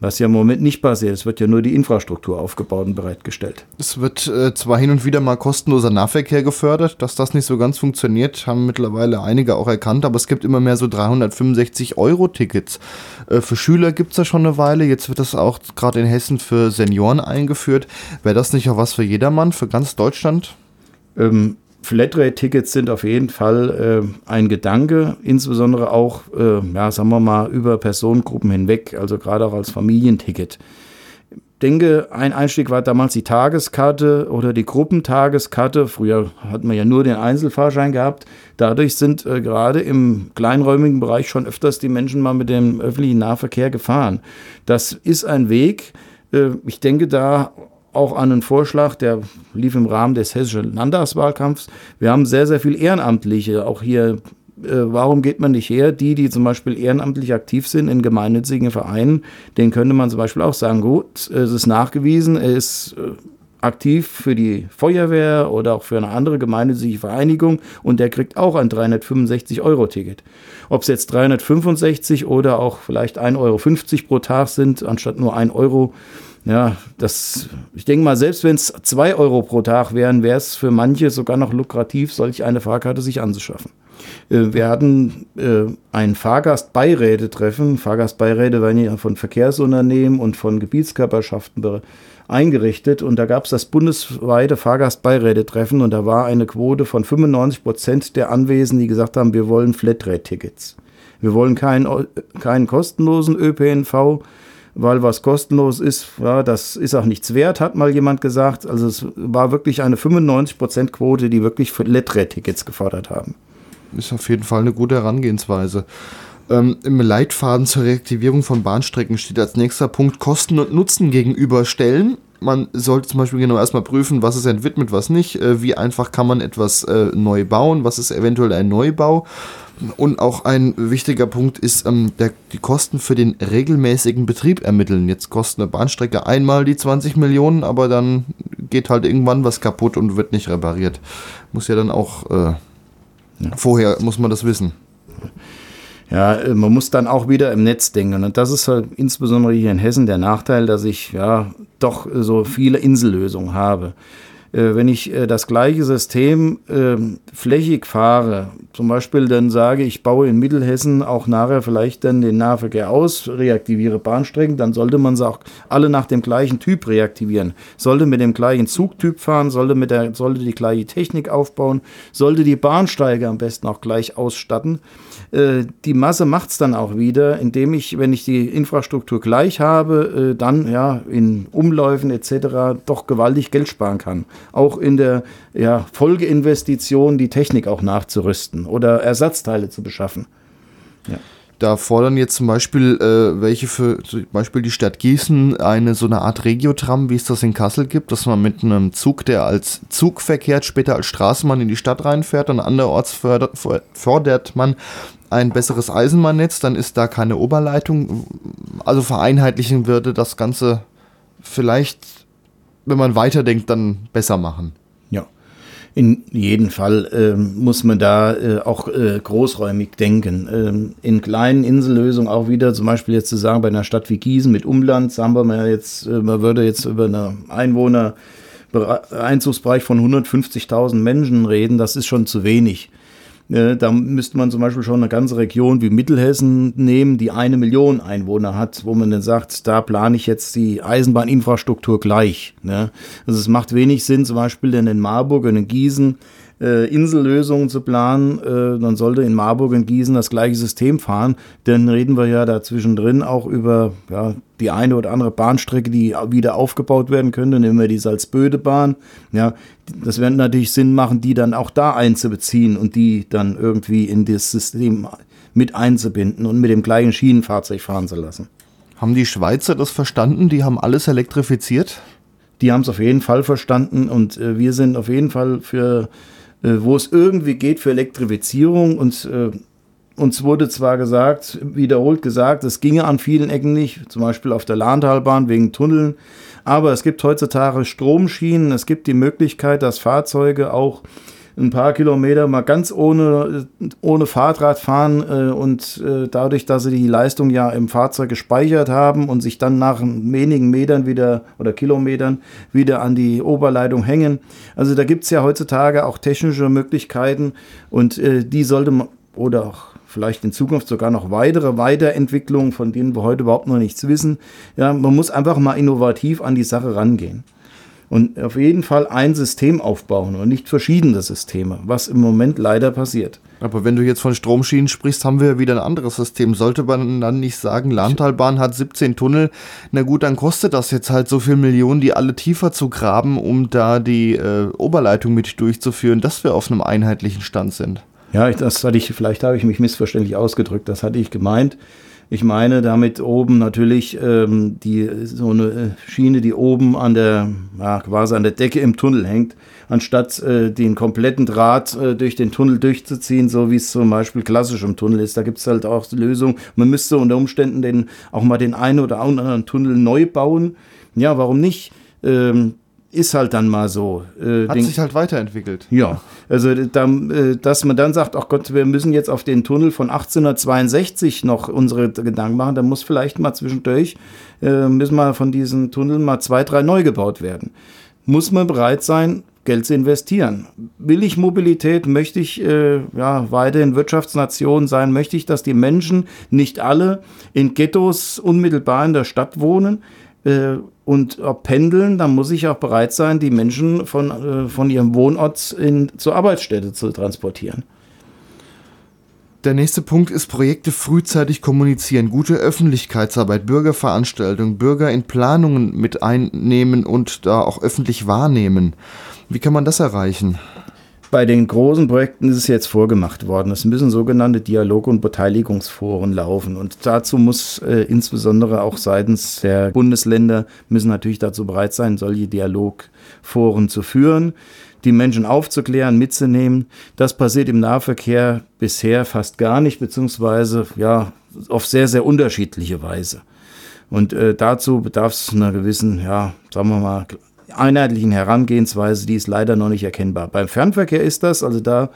Was ja im Moment nicht passiert. Es wird ja nur die Infrastruktur aufgebaut und bereitgestellt. Es wird äh, zwar hin und wieder mal kostenloser Nahverkehr gefördert, dass das nicht so ganz funktioniert, haben mittlerweile einige auch erkannt, aber es gibt immer mehr so 365 Euro Tickets. Äh, für Schüler gibt es ja schon eine Weile, jetzt wird das auch gerade in Hessen für Senioren eingeführt. Wäre das nicht auch was für jedermann, für ganz Deutschland? Ähm, Flatrate-Tickets sind auf jeden Fall äh, ein Gedanke, insbesondere auch, äh, ja, sagen wir mal, über Personengruppen hinweg, also gerade auch als Familienticket. Ich denke, ein Einstieg war damals die Tageskarte oder die Gruppentageskarte. Früher hat man ja nur den Einzelfahrschein gehabt. Dadurch sind äh, gerade im kleinräumigen Bereich schon öfters die Menschen mal mit dem öffentlichen Nahverkehr gefahren. Das ist ein Weg. Äh, ich denke da auch an einen Vorschlag, der lief im Rahmen des hessischen Landtagswahlkampfs. Wir haben sehr, sehr viel Ehrenamtliche, auch hier äh, warum geht man nicht her? Die, die zum Beispiel ehrenamtlich aktiv sind in gemeinnützigen Vereinen, denen könnte man zum Beispiel auch sagen, gut, es ist nachgewiesen, er ist äh, aktiv für die Feuerwehr oder auch für eine andere gemeinnützige Vereinigung und der kriegt auch ein 365-Euro-Ticket. Ob es jetzt 365 oder auch vielleicht 1,50 Euro pro Tag sind, anstatt nur 1 Euro, ja, das, ich denke mal, selbst wenn es zwei Euro pro Tag wären, wäre es für manche sogar noch lukrativ, solch eine Fahrkarte sich anzuschaffen. Äh, wir hatten äh, ein Fahrgastbeirätetreffen. Fahrgastbeiräte werden ja von Verkehrsunternehmen und von Gebietskörperschaften eingerichtet und da gab es das bundesweite Fahrgastbeirätetreffen und da war eine Quote von 95 Prozent der Anwesenden, die gesagt haben, wir wollen Flatrate-Tickets. Wir wollen keinen, keinen kostenlosen ÖPNV, weil was kostenlos ist, ja, das ist auch nichts wert, hat mal jemand gesagt. Also es war wirklich eine 95%-Quote, die wirklich für Lettre-Tickets gefordert haben. Ist auf jeden Fall eine gute Herangehensweise. Ähm, Im Leitfaden zur Reaktivierung von Bahnstrecken steht als nächster Punkt Kosten und Nutzen gegenüberstellen. Man sollte zum Beispiel genau erstmal prüfen, was ist entwidmet, was nicht, äh, wie einfach kann man etwas äh, neu bauen, was ist eventuell ein Neubau. Und auch ein wichtiger Punkt ist, ähm, der, die Kosten für den regelmäßigen Betrieb ermitteln. Jetzt kostet eine Bahnstrecke einmal die 20 Millionen, aber dann geht halt irgendwann was kaputt und wird nicht repariert. Muss ja dann auch, äh, ja. vorher muss man das wissen. Ja, äh, man muss dann auch wieder im Netz denken. Und das ist halt insbesondere hier in Hessen der Nachteil, dass ich ja doch so viele Insellösungen habe. Äh, wenn ich äh, das gleiche System ähm, flächig fahre, zum Beispiel dann sage, ich baue in Mittelhessen auch nachher vielleicht dann den Nahverkehr aus, reaktiviere Bahnstrecken, dann sollte man sie auch alle nach dem gleichen Typ reaktivieren. Sollte mit dem gleichen Zugtyp fahren, sollte, mit der, sollte die gleiche Technik aufbauen, sollte die Bahnsteige am besten auch gleich ausstatten. Äh, die Masse macht es dann auch wieder, indem ich, wenn ich die Infrastruktur gleich habe, dann ja in Umläufen etc. doch gewaltig Geld sparen kann auch in der ja, Folgeinvestition die Technik auch nachzurüsten oder Ersatzteile zu beschaffen. Ja. Da fordern jetzt zum Beispiel äh, welche für zum Beispiel die Stadt Gießen eine so eine Art Regiotram, wie es das in Kassel gibt, dass man mit einem Zug, der als Zug verkehrt, später als Straßenbahn in die Stadt reinfährt und anderorts fördert, fördert man ein besseres Eisenbahnnetz, dann ist da keine Oberleitung. Also vereinheitlichen würde das Ganze vielleicht wenn man weiterdenkt, dann besser machen. Ja. In jedem Fall ähm, muss man da äh, auch äh, großräumig denken. Ähm, in kleinen Insellösungen auch wieder, zum Beispiel jetzt zu sagen, bei einer Stadt wie Gießen mit Umland, sagen wir mal jetzt, äh, man würde jetzt über eine Einwohner Einzugsbereich von 150.000 Menschen reden, das ist schon zu wenig. Da müsste man zum Beispiel schon eine ganze Region wie Mittelhessen nehmen, die eine Million Einwohner hat, wo man dann sagt, da plane ich jetzt die Eisenbahninfrastruktur gleich. Also es macht wenig Sinn, zum Beispiel in Marburg und in Gießen äh, Insellösungen zu planen, äh, dann sollte in Marburg und Gießen das gleiche System fahren. Dann reden wir ja da zwischendrin auch über ja, die eine oder andere Bahnstrecke, die wieder aufgebaut werden könnte. Nehmen wir die Salzböde-Bahn. Ja, das wird natürlich Sinn machen, die dann auch da einzubeziehen und die dann irgendwie in das System mit einzubinden und mit dem gleichen Schienenfahrzeug fahren zu lassen. Haben die Schweizer das verstanden? Die haben alles elektrifiziert? Die haben es auf jeden Fall verstanden und äh, wir sind auf jeden Fall für äh, wo es irgendwie geht für Elektrifizierung. Und äh, uns wurde zwar gesagt, wiederholt gesagt, es ginge an vielen Ecken nicht, zum Beispiel auf der Lahntalbahn wegen Tunneln, aber es gibt heutzutage Stromschienen, es gibt die Möglichkeit, dass Fahrzeuge auch ein paar Kilometer mal ganz ohne, ohne Fahrrad fahren äh, und äh, dadurch, dass sie die Leistung ja im Fahrzeug gespeichert haben und sich dann nach wenigen Metern wieder oder Kilometern wieder an die Oberleitung hängen. Also da gibt es ja heutzutage auch technische Möglichkeiten und äh, die sollte man oder auch vielleicht in Zukunft sogar noch weitere Weiterentwicklungen, von denen wir heute überhaupt noch nichts wissen. Ja, man muss einfach mal innovativ an die Sache rangehen und auf jeden Fall ein System aufbauen und nicht verschiedene Systeme, was im Moment leider passiert. Aber wenn du jetzt von Stromschienen sprichst, haben wir ja wieder ein anderes System. Sollte man dann nicht sagen, Lahntalbahn hat 17 Tunnel, na gut, dann kostet das jetzt halt so viel Millionen, die alle tiefer zu graben, um da die äh, Oberleitung mit durchzuführen, dass wir auf einem einheitlichen Stand sind. Ja, das hatte ich, vielleicht habe ich mich missverständlich ausgedrückt, das hatte ich gemeint. Ich meine damit oben natürlich ähm, die, so eine äh, Schiene, die oben an der, ja, quasi an der Decke im Tunnel hängt, anstatt äh, den kompletten Draht äh, durch den Tunnel durchzuziehen, so wie es zum Beispiel klassisch im Tunnel ist. Da gibt es halt auch die Lösung. Man müsste unter Umständen den, auch mal den einen oder anderen Tunnel neu bauen. Ja, warum nicht? Ähm, ist halt dann mal so. Äh, Hat den, sich halt weiterentwickelt. Ja, also da, äh, dass man dann sagt, ach Gott, wir müssen jetzt auf den Tunnel von 1862 noch unsere Gedanken machen, dann muss vielleicht mal zwischendurch, äh, müssen mal von diesen Tunneln mal zwei, drei neu gebaut werden. Muss man bereit sein, Geld zu investieren. Will ich Mobilität? Möchte ich äh, ja, weiterhin Wirtschaftsnation sein? Möchte ich, dass die Menschen nicht alle in Ghettos unmittelbar in der Stadt wohnen? Äh, und pendeln, dann muss ich auch bereit sein, die Menschen von, äh, von ihrem Wohnort in, zur Arbeitsstätte zu transportieren. Der nächste Punkt ist Projekte frühzeitig kommunizieren, gute Öffentlichkeitsarbeit, Bürgerveranstaltungen, Bürger in Planungen mit einnehmen und da auch öffentlich wahrnehmen. Wie kann man das erreichen? Bei den großen Projekten ist es jetzt vorgemacht worden. Es müssen sogenannte Dialog- und Beteiligungsforen laufen. Und dazu muss äh, insbesondere auch seitens der Bundesländer müssen natürlich dazu bereit sein, solche Dialogforen zu führen, die Menschen aufzuklären, mitzunehmen. Das passiert im Nahverkehr bisher fast gar nicht, beziehungsweise ja auf sehr, sehr unterschiedliche Weise. Und äh, dazu bedarf es einer gewissen, ja, sagen wir mal, einheitlichen Herangehensweise, die ist leider noch nicht erkennbar. Beim Fernverkehr ist das, also da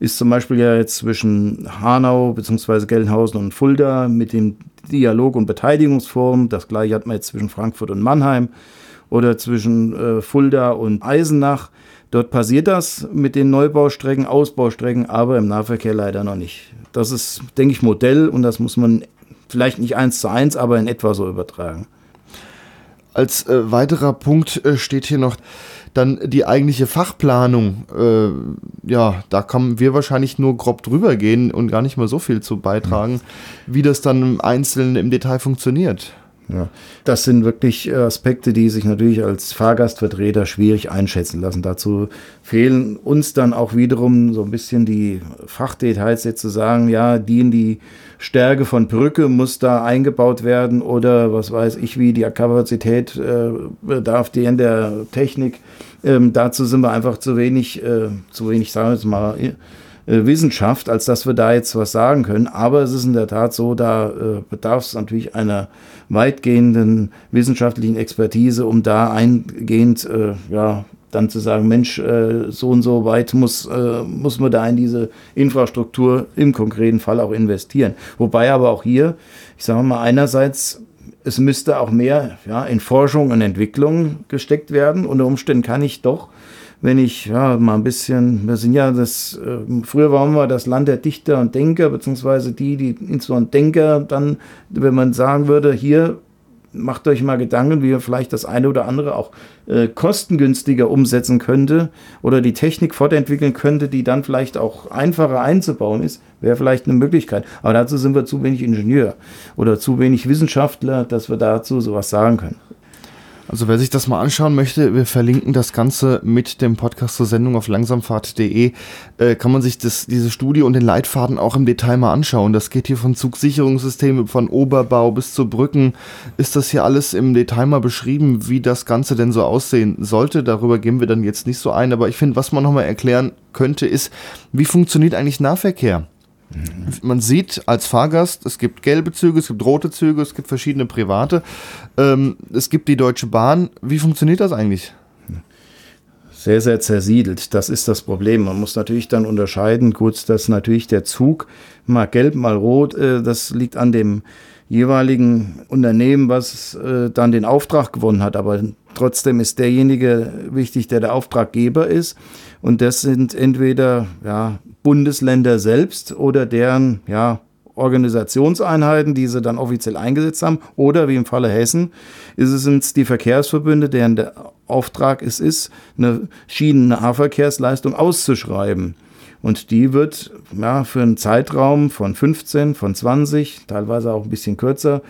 ist zum Beispiel ja jetzt zwischen Hanau bzw. Gelnhausen und Fulda mit dem Dialog- und Beteiligungsforum, das gleiche hat man jetzt zwischen Frankfurt und Mannheim oder zwischen äh, Fulda und Eisenach. Dort passiert das mit den Neubaustrecken, Ausbaustrecken, aber im Nahverkehr leider noch nicht. Das ist, denke ich, Modell und das muss man vielleicht nicht eins zu eins, aber in etwa so übertragen. Als äh, weiterer Punkt äh, steht hier noch dann die eigentliche Fachplanung. Äh, ja, da können wir wahrscheinlich nur grob drüber gehen und gar nicht mal so viel zu beitragen, mhm. wie das dann im Einzelnen im Detail funktioniert. Ja, das sind wirklich Aspekte, die sich natürlich als Fahrgastvertreter schwierig einschätzen lassen. Dazu fehlen uns dann auch wiederum so ein bisschen die Fachdetails, jetzt zu sagen, ja, die in die Stärke von Brücke muss da eingebaut werden oder was weiß ich, wie die Kapazität äh, bedarf die in der Technik. Ähm, dazu sind wir einfach zu wenig, äh, zu wenig, sagen wir jetzt mal, äh, Wissenschaft, als dass wir da jetzt was sagen können. Aber es ist in der Tat so, da äh, bedarf es natürlich einer weitgehenden wissenschaftlichen Expertise, um da eingehend äh, ja, dann zu sagen, Mensch, äh, so und so weit muss, äh, muss man da in diese Infrastruktur im konkreten Fall auch investieren. Wobei aber auch hier, ich sage mal, einerseits, es müsste auch mehr ja, in Forschung und Entwicklung gesteckt werden. Unter Umständen kann ich doch, wenn ich ja mal ein bisschen, wir sind ja das, äh, früher waren wir das Land der Dichter und Denker, beziehungsweise die, die insbesondere Denker, dann, wenn man sagen würde, hier macht euch mal Gedanken, wie ihr vielleicht das eine oder andere auch äh, kostengünstiger umsetzen könnte oder die Technik fortentwickeln könnte, die dann vielleicht auch einfacher einzubauen ist, wäre vielleicht eine Möglichkeit. Aber dazu sind wir zu wenig Ingenieur oder zu wenig Wissenschaftler, dass wir dazu sowas sagen können. Also wer sich das mal anschauen möchte, wir verlinken das Ganze mit dem Podcast zur Sendung auf langsamfahrt.de. Äh, kann man sich das, diese Studie und den Leitfaden auch im Detail mal anschauen. Das geht hier von Zugsicherungssystemen, von Oberbau bis zu Brücken. Ist das hier alles im Detail mal beschrieben, wie das Ganze denn so aussehen sollte? Darüber gehen wir dann jetzt nicht so ein. Aber ich finde, was man nochmal erklären könnte, ist, wie funktioniert eigentlich Nahverkehr? Man sieht als Fahrgast, es gibt gelbe Züge, es gibt rote Züge, es gibt verschiedene private. Ähm, es gibt die Deutsche Bahn. Wie funktioniert das eigentlich? Sehr, sehr zersiedelt. Das ist das Problem. Man muss natürlich dann unterscheiden, gut, dass natürlich der Zug mal gelb, mal rot, äh, das liegt an dem jeweiligen Unternehmen, was äh, dann den Auftrag gewonnen hat. Aber trotzdem ist derjenige wichtig, der der Auftraggeber ist. Und das sind entweder ja, Bundesländer selbst oder deren ja, Organisationseinheiten, die sie dann offiziell eingesetzt haben, oder wie im Falle Hessen, ist es sind die Verkehrsverbünde, deren der Auftrag es ist, eine Schienennahverkehrsleistung auszuschreiben. Und die wird ja, für einen Zeitraum von 15, von 20, teilweise auch ein bisschen kürzer,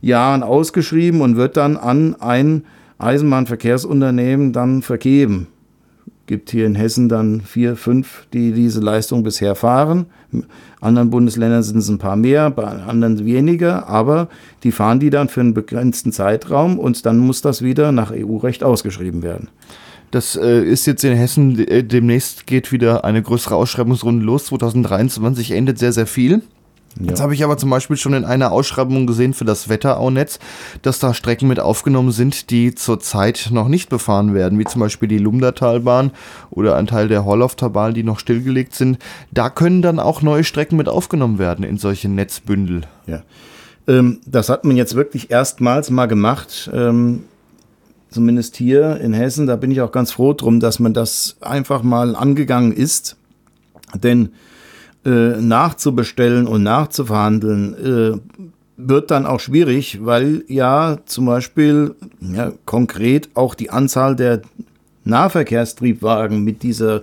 Jahren ausgeschrieben und wird dann an ein Eisenbahnverkehrsunternehmen dann vergeben gibt hier in Hessen dann vier, fünf, die diese Leistung bisher fahren. In anderen Bundesländern sind es ein paar mehr, bei anderen weniger, aber die fahren die dann für einen begrenzten Zeitraum und dann muss das wieder nach EU-Recht ausgeschrieben werden. Das äh, ist jetzt in Hessen, äh, demnächst geht wieder eine größere Ausschreibungsrunde los. 2023 endet sehr, sehr viel. Ja. Jetzt habe ich aber zum Beispiel schon in einer Ausschreibung gesehen für das Wetteraunetz, dass da Strecken mit aufgenommen sind, die zurzeit noch nicht befahren werden, wie zum Beispiel die Lumdertalbahn oder ein Teil der Horlauftalbahn, die noch stillgelegt sind. Da können dann auch neue Strecken mit aufgenommen werden in solche Netzbündel. Ja. Ähm, das hat man jetzt wirklich erstmals mal gemacht. Ähm, zumindest hier in Hessen, da bin ich auch ganz froh drum, dass man das einfach mal angegangen ist. Denn äh, nachzubestellen und nachzuverhandeln, äh, wird dann auch schwierig, weil ja zum Beispiel ja, konkret auch die Anzahl der Nahverkehrstriebwagen mit dieser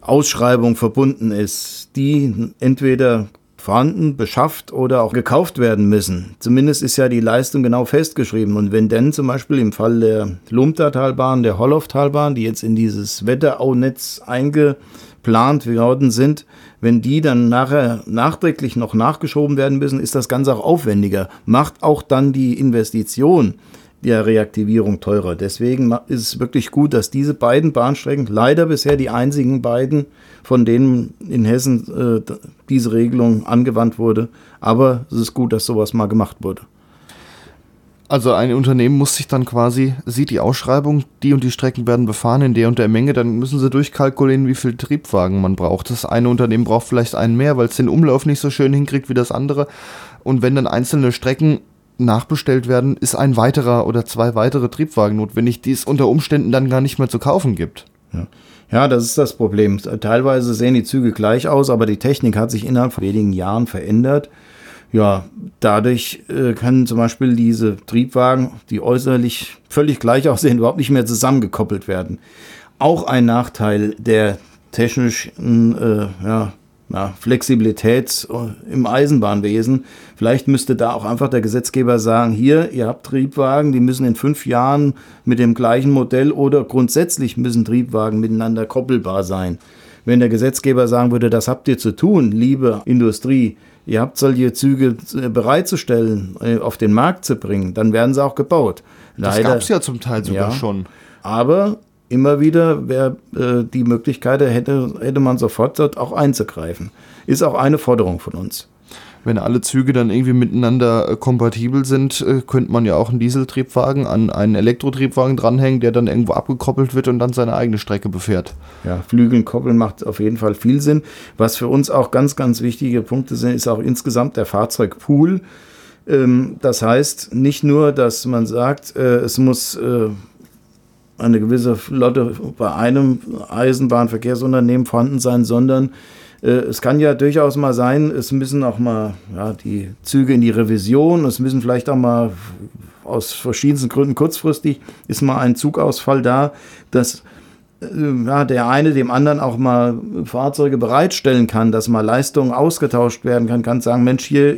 Ausschreibung verbunden ist, die entweder vorhanden, beschafft oder auch gekauft werden müssen. Zumindest ist ja die Leistung genau festgeschrieben. Und wenn denn zum Beispiel im Fall der Lumtertalbahn, der Holloftalbahn, die jetzt in dieses Wetteraunetz eingeplant worden sind, wenn die dann nachher nachträglich noch nachgeschoben werden müssen, ist das Ganze auch aufwendiger. Macht auch dann die Investition der Reaktivierung teurer. Deswegen ist es wirklich gut, dass diese beiden Bahnstrecken, leider bisher die einzigen beiden, von denen in Hessen äh, diese Regelung angewandt wurde, aber es ist gut, dass sowas mal gemacht wurde. Also ein Unternehmen muss sich dann quasi, sieht die Ausschreibung, die und die Strecken werden befahren in der und der Menge, dann müssen sie durchkalkulieren, wie viel Triebwagen man braucht. Das eine Unternehmen braucht vielleicht einen mehr, weil es den Umlauf nicht so schön hinkriegt wie das andere. Und wenn dann einzelne Strecken nachbestellt werden, ist ein weiterer oder zwei weitere Triebwagen notwendig, die es unter Umständen dann gar nicht mehr zu kaufen gibt. Ja. Ja, das ist das Problem. Teilweise sehen die Züge gleich aus, aber die Technik hat sich innerhalb von wenigen Jahren verändert. Ja, dadurch äh, können zum Beispiel diese Triebwagen, die äußerlich völlig gleich aussehen, überhaupt nicht mehr zusammengekoppelt werden. Auch ein Nachteil der technischen äh, ja, na, Flexibilität im Eisenbahnwesen. Vielleicht müsste da auch einfach der Gesetzgeber sagen, hier, ihr habt Triebwagen, die müssen in fünf Jahren mit dem gleichen Modell oder grundsätzlich müssen Triebwagen miteinander koppelbar sein. Wenn der Gesetzgeber sagen würde, das habt ihr zu tun, liebe Industrie, ihr habt solche Züge äh, bereitzustellen, äh, auf den Markt zu bringen, dann werden sie auch gebaut. Leider, das gab es ja zum Teil sogar ja, schon. Aber immer wieder wäre äh, die Möglichkeit, hätte, hätte man sofort dort auch einzugreifen. Ist auch eine Forderung von uns. Wenn alle Züge dann irgendwie miteinander äh, kompatibel sind, äh, könnte man ja auch einen Dieseltriebwagen an einen Elektrotriebwagen dranhängen, der dann irgendwo abgekoppelt wird und dann seine eigene Strecke befährt. Ja, Flügeln koppeln macht auf jeden Fall viel Sinn. Was für uns auch ganz, ganz wichtige Punkte sind, ist auch insgesamt der Fahrzeugpool. Ähm, das heißt nicht nur, dass man sagt, äh, es muss äh, eine gewisse Flotte bei einem Eisenbahnverkehrsunternehmen vorhanden sein, sondern es kann ja durchaus mal sein, es müssen auch mal ja, die Züge in die Revision, es müssen vielleicht auch mal aus verschiedensten Gründen kurzfristig ist mal ein Zugausfall da, dass äh, ja, der eine dem anderen auch mal Fahrzeuge bereitstellen kann, dass mal Leistungen ausgetauscht werden kann, kann sagen, Mensch, hier,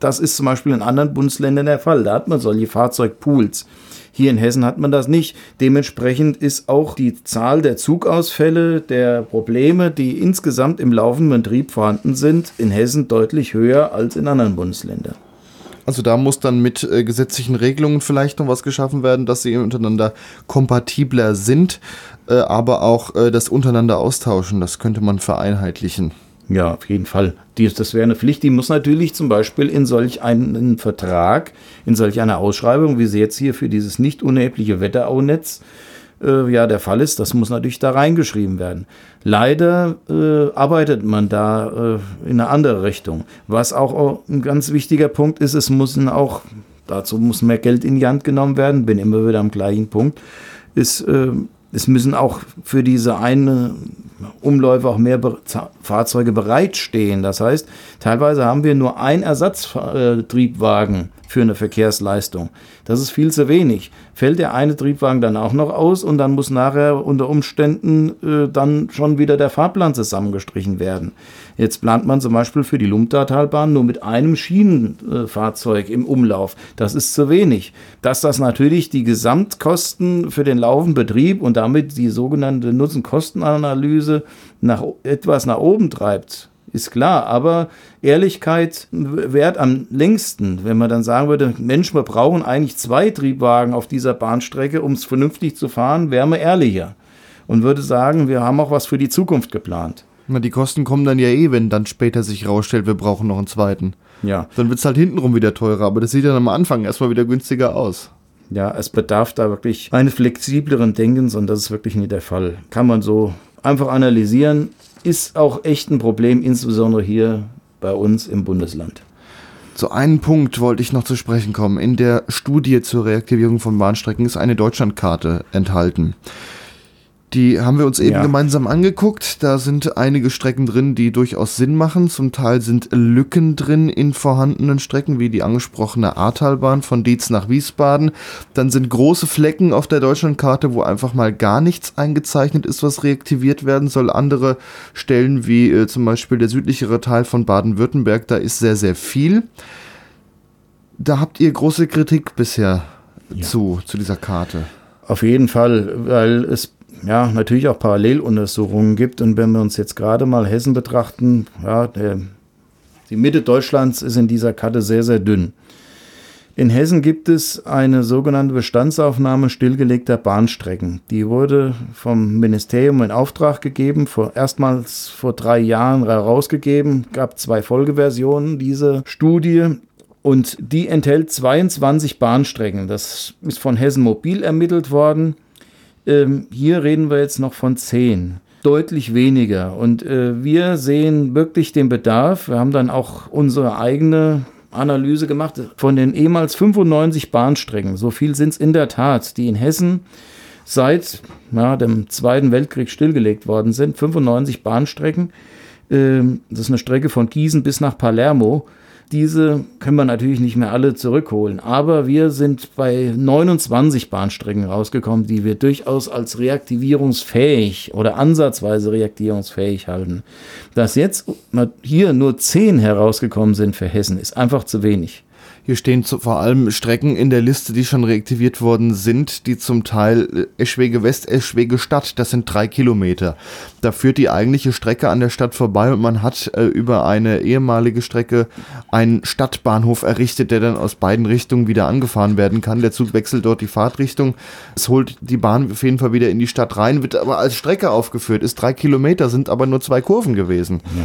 das ist zum Beispiel in anderen Bundesländern der Fall. Da hat man solche Fahrzeugpools. Hier in Hessen hat man das nicht. Dementsprechend ist auch die Zahl der Zugausfälle, der Probleme, die insgesamt im laufenden Betrieb vorhanden sind, in Hessen deutlich höher als in anderen Bundesländern. Also da muss dann mit äh, gesetzlichen Regelungen vielleicht noch was geschaffen werden, dass sie untereinander kompatibler sind, äh, aber auch äh, das untereinander austauschen, das könnte man vereinheitlichen. Ja, auf jeden Fall. Dies, das wäre eine Pflicht, die muss natürlich zum Beispiel in solch einen Vertrag, in solch einer Ausschreibung, wie sie jetzt hier für dieses nicht unerhebliche Wetteraunetz äh, ja der Fall ist, das muss natürlich da reingeschrieben werden. Leider äh, arbeitet man da äh, in eine andere Richtung. Was auch ein ganz wichtiger Punkt ist, es müssen auch, dazu muss mehr Geld in die Hand genommen werden, bin immer wieder am gleichen Punkt, ist, äh, es müssen auch für diese eine Umläufe auch mehr Be Fahrzeuge bereitstehen. Das heißt, teilweise haben wir nur einen Ersatztriebwagen für eine Verkehrsleistung. Das ist viel zu wenig. Fällt der eine Triebwagen dann auch noch aus und dann muss nachher unter Umständen äh, dann schon wieder der Fahrplan zusammengestrichen werden. Jetzt plant man zum Beispiel für die Lumtatalbahn nur mit einem Schienenfahrzeug im Umlauf. Das ist zu wenig. Dass das natürlich die Gesamtkosten für den laufenden Betrieb und damit die sogenannte Nutzen-Kosten-Analyse nach, etwas nach oben treibt, ist klar, aber Ehrlichkeit währt am längsten, wenn man dann sagen würde, Mensch, wir brauchen eigentlich zwei Triebwagen auf dieser Bahnstrecke, um es vernünftig zu fahren, wären wir ehrlicher und würde sagen, wir haben auch was für die Zukunft geplant. Na, die Kosten kommen dann ja eh, wenn dann später sich rausstellt, wir brauchen noch einen zweiten. Ja. Dann wird es halt hintenrum wieder teurer, aber das sieht dann am Anfang erstmal wieder günstiger aus. Ja, es bedarf da wirklich eines flexibleren Denkens und das ist wirklich nicht der Fall. Kann man so einfach analysieren ist auch echt ein Problem, insbesondere hier bei uns im Bundesland. Zu einem Punkt wollte ich noch zu sprechen kommen. In der Studie zur Reaktivierung von Bahnstrecken ist eine Deutschlandkarte enthalten. Die haben wir uns eben ja. gemeinsam angeguckt. Da sind einige Strecken drin, die durchaus Sinn machen. Zum Teil sind Lücken drin in vorhandenen Strecken, wie die angesprochene Ahrtalbahn von Dietz nach Wiesbaden. Dann sind große Flecken auf der Deutschlandkarte, wo einfach mal gar nichts eingezeichnet ist, was reaktiviert werden soll. Andere Stellen, wie äh, zum Beispiel der südlichere Teil von Baden-Württemberg, da ist sehr, sehr viel. Da habt ihr große Kritik bisher ja. zu, zu dieser Karte. Auf jeden Fall, weil es ja, natürlich auch Paralleluntersuchungen gibt. Und wenn wir uns jetzt gerade mal Hessen betrachten, ja, der, die Mitte Deutschlands ist in dieser Karte sehr, sehr dünn. In Hessen gibt es eine sogenannte Bestandsaufnahme stillgelegter Bahnstrecken. Die wurde vom Ministerium in Auftrag gegeben, vor, erstmals vor drei Jahren herausgegeben, gab zwei Folgeversionen dieser Studie. Und die enthält 22 Bahnstrecken. Das ist von Hessen Mobil ermittelt worden. Ähm, hier reden wir jetzt noch von 10 deutlich weniger. Und äh, wir sehen wirklich den Bedarf. Wir haben dann auch unsere eigene Analyse gemacht von den ehemals 95 Bahnstrecken. So viel sind es in der Tat, die in Hessen seit ja, dem Zweiten Weltkrieg stillgelegt worden sind. 95 Bahnstrecken. Ähm, das ist eine Strecke von Gießen bis nach Palermo. Diese können wir natürlich nicht mehr alle zurückholen, aber wir sind bei 29 Bahnstrecken rausgekommen, die wir durchaus als reaktivierungsfähig oder ansatzweise reaktivierungsfähig halten. Dass jetzt hier nur 10 herausgekommen sind für Hessen, ist einfach zu wenig. Hier stehen zu, vor allem Strecken in der Liste, die schon reaktiviert worden sind, die zum Teil äh, Eschwege West, Eschwege Stadt, das sind drei Kilometer. Da führt die eigentliche Strecke an der Stadt vorbei und man hat äh, über eine ehemalige Strecke einen Stadtbahnhof errichtet, der dann aus beiden Richtungen wieder angefahren werden kann. Der Zug wechselt dort die Fahrtrichtung. Es holt die Bahn auf jeden Fall wieder in die Stadt rein, wird aber als Strecke aufgeführt, ist drei Kilometer, sind aber nur zwei Kurven gewesen. Ja.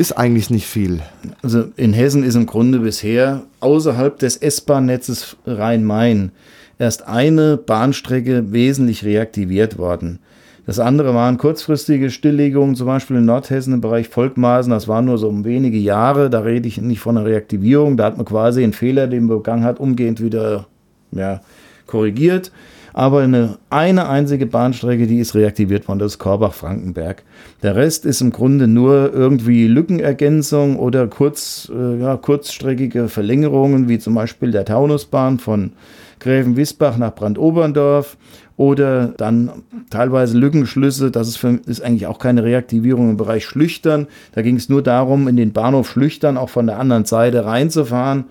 Ist eigentlich nicht viel. Also in Hessen ist im Grunde bisher außerhalb des S-Bahn-Netzes Rhein-Main erst eine Bahnstrecke wesentlich reaktiviert worden. Das andere waren kurzfristige Stilllegungen, zum Beispiel in Nordhessen im Bereich Volkmaßen. Das waren nur so um wenige Jahre. Da rede ich nicht von einer Reaktivierung. Da hat man quasi einen Fehler, den man begangen hat, umgehend wieder ja, korrigiert aber eine, eine einzige Bahnstrecke, die ist reaktiviert worden, das ist Korbach-Frankenberg. Der Rest ist im Grunde nur irgendwie Lückenergänzung oder kurz, äh, ja, kurzstreckige Verlängerungen, wie zum Beispiel der Taunusbahn von Gräfenwisbach nach Brandoberndorf oder dann teilweise Lückenschlüsse. Das ist, für, ist eigentlich auch keine Reaktivierung im Bereich Schlüchtern. Da ging es nur darum, in den Bahnhof Schlüchtern auch von der anderen Seite reinzufahren.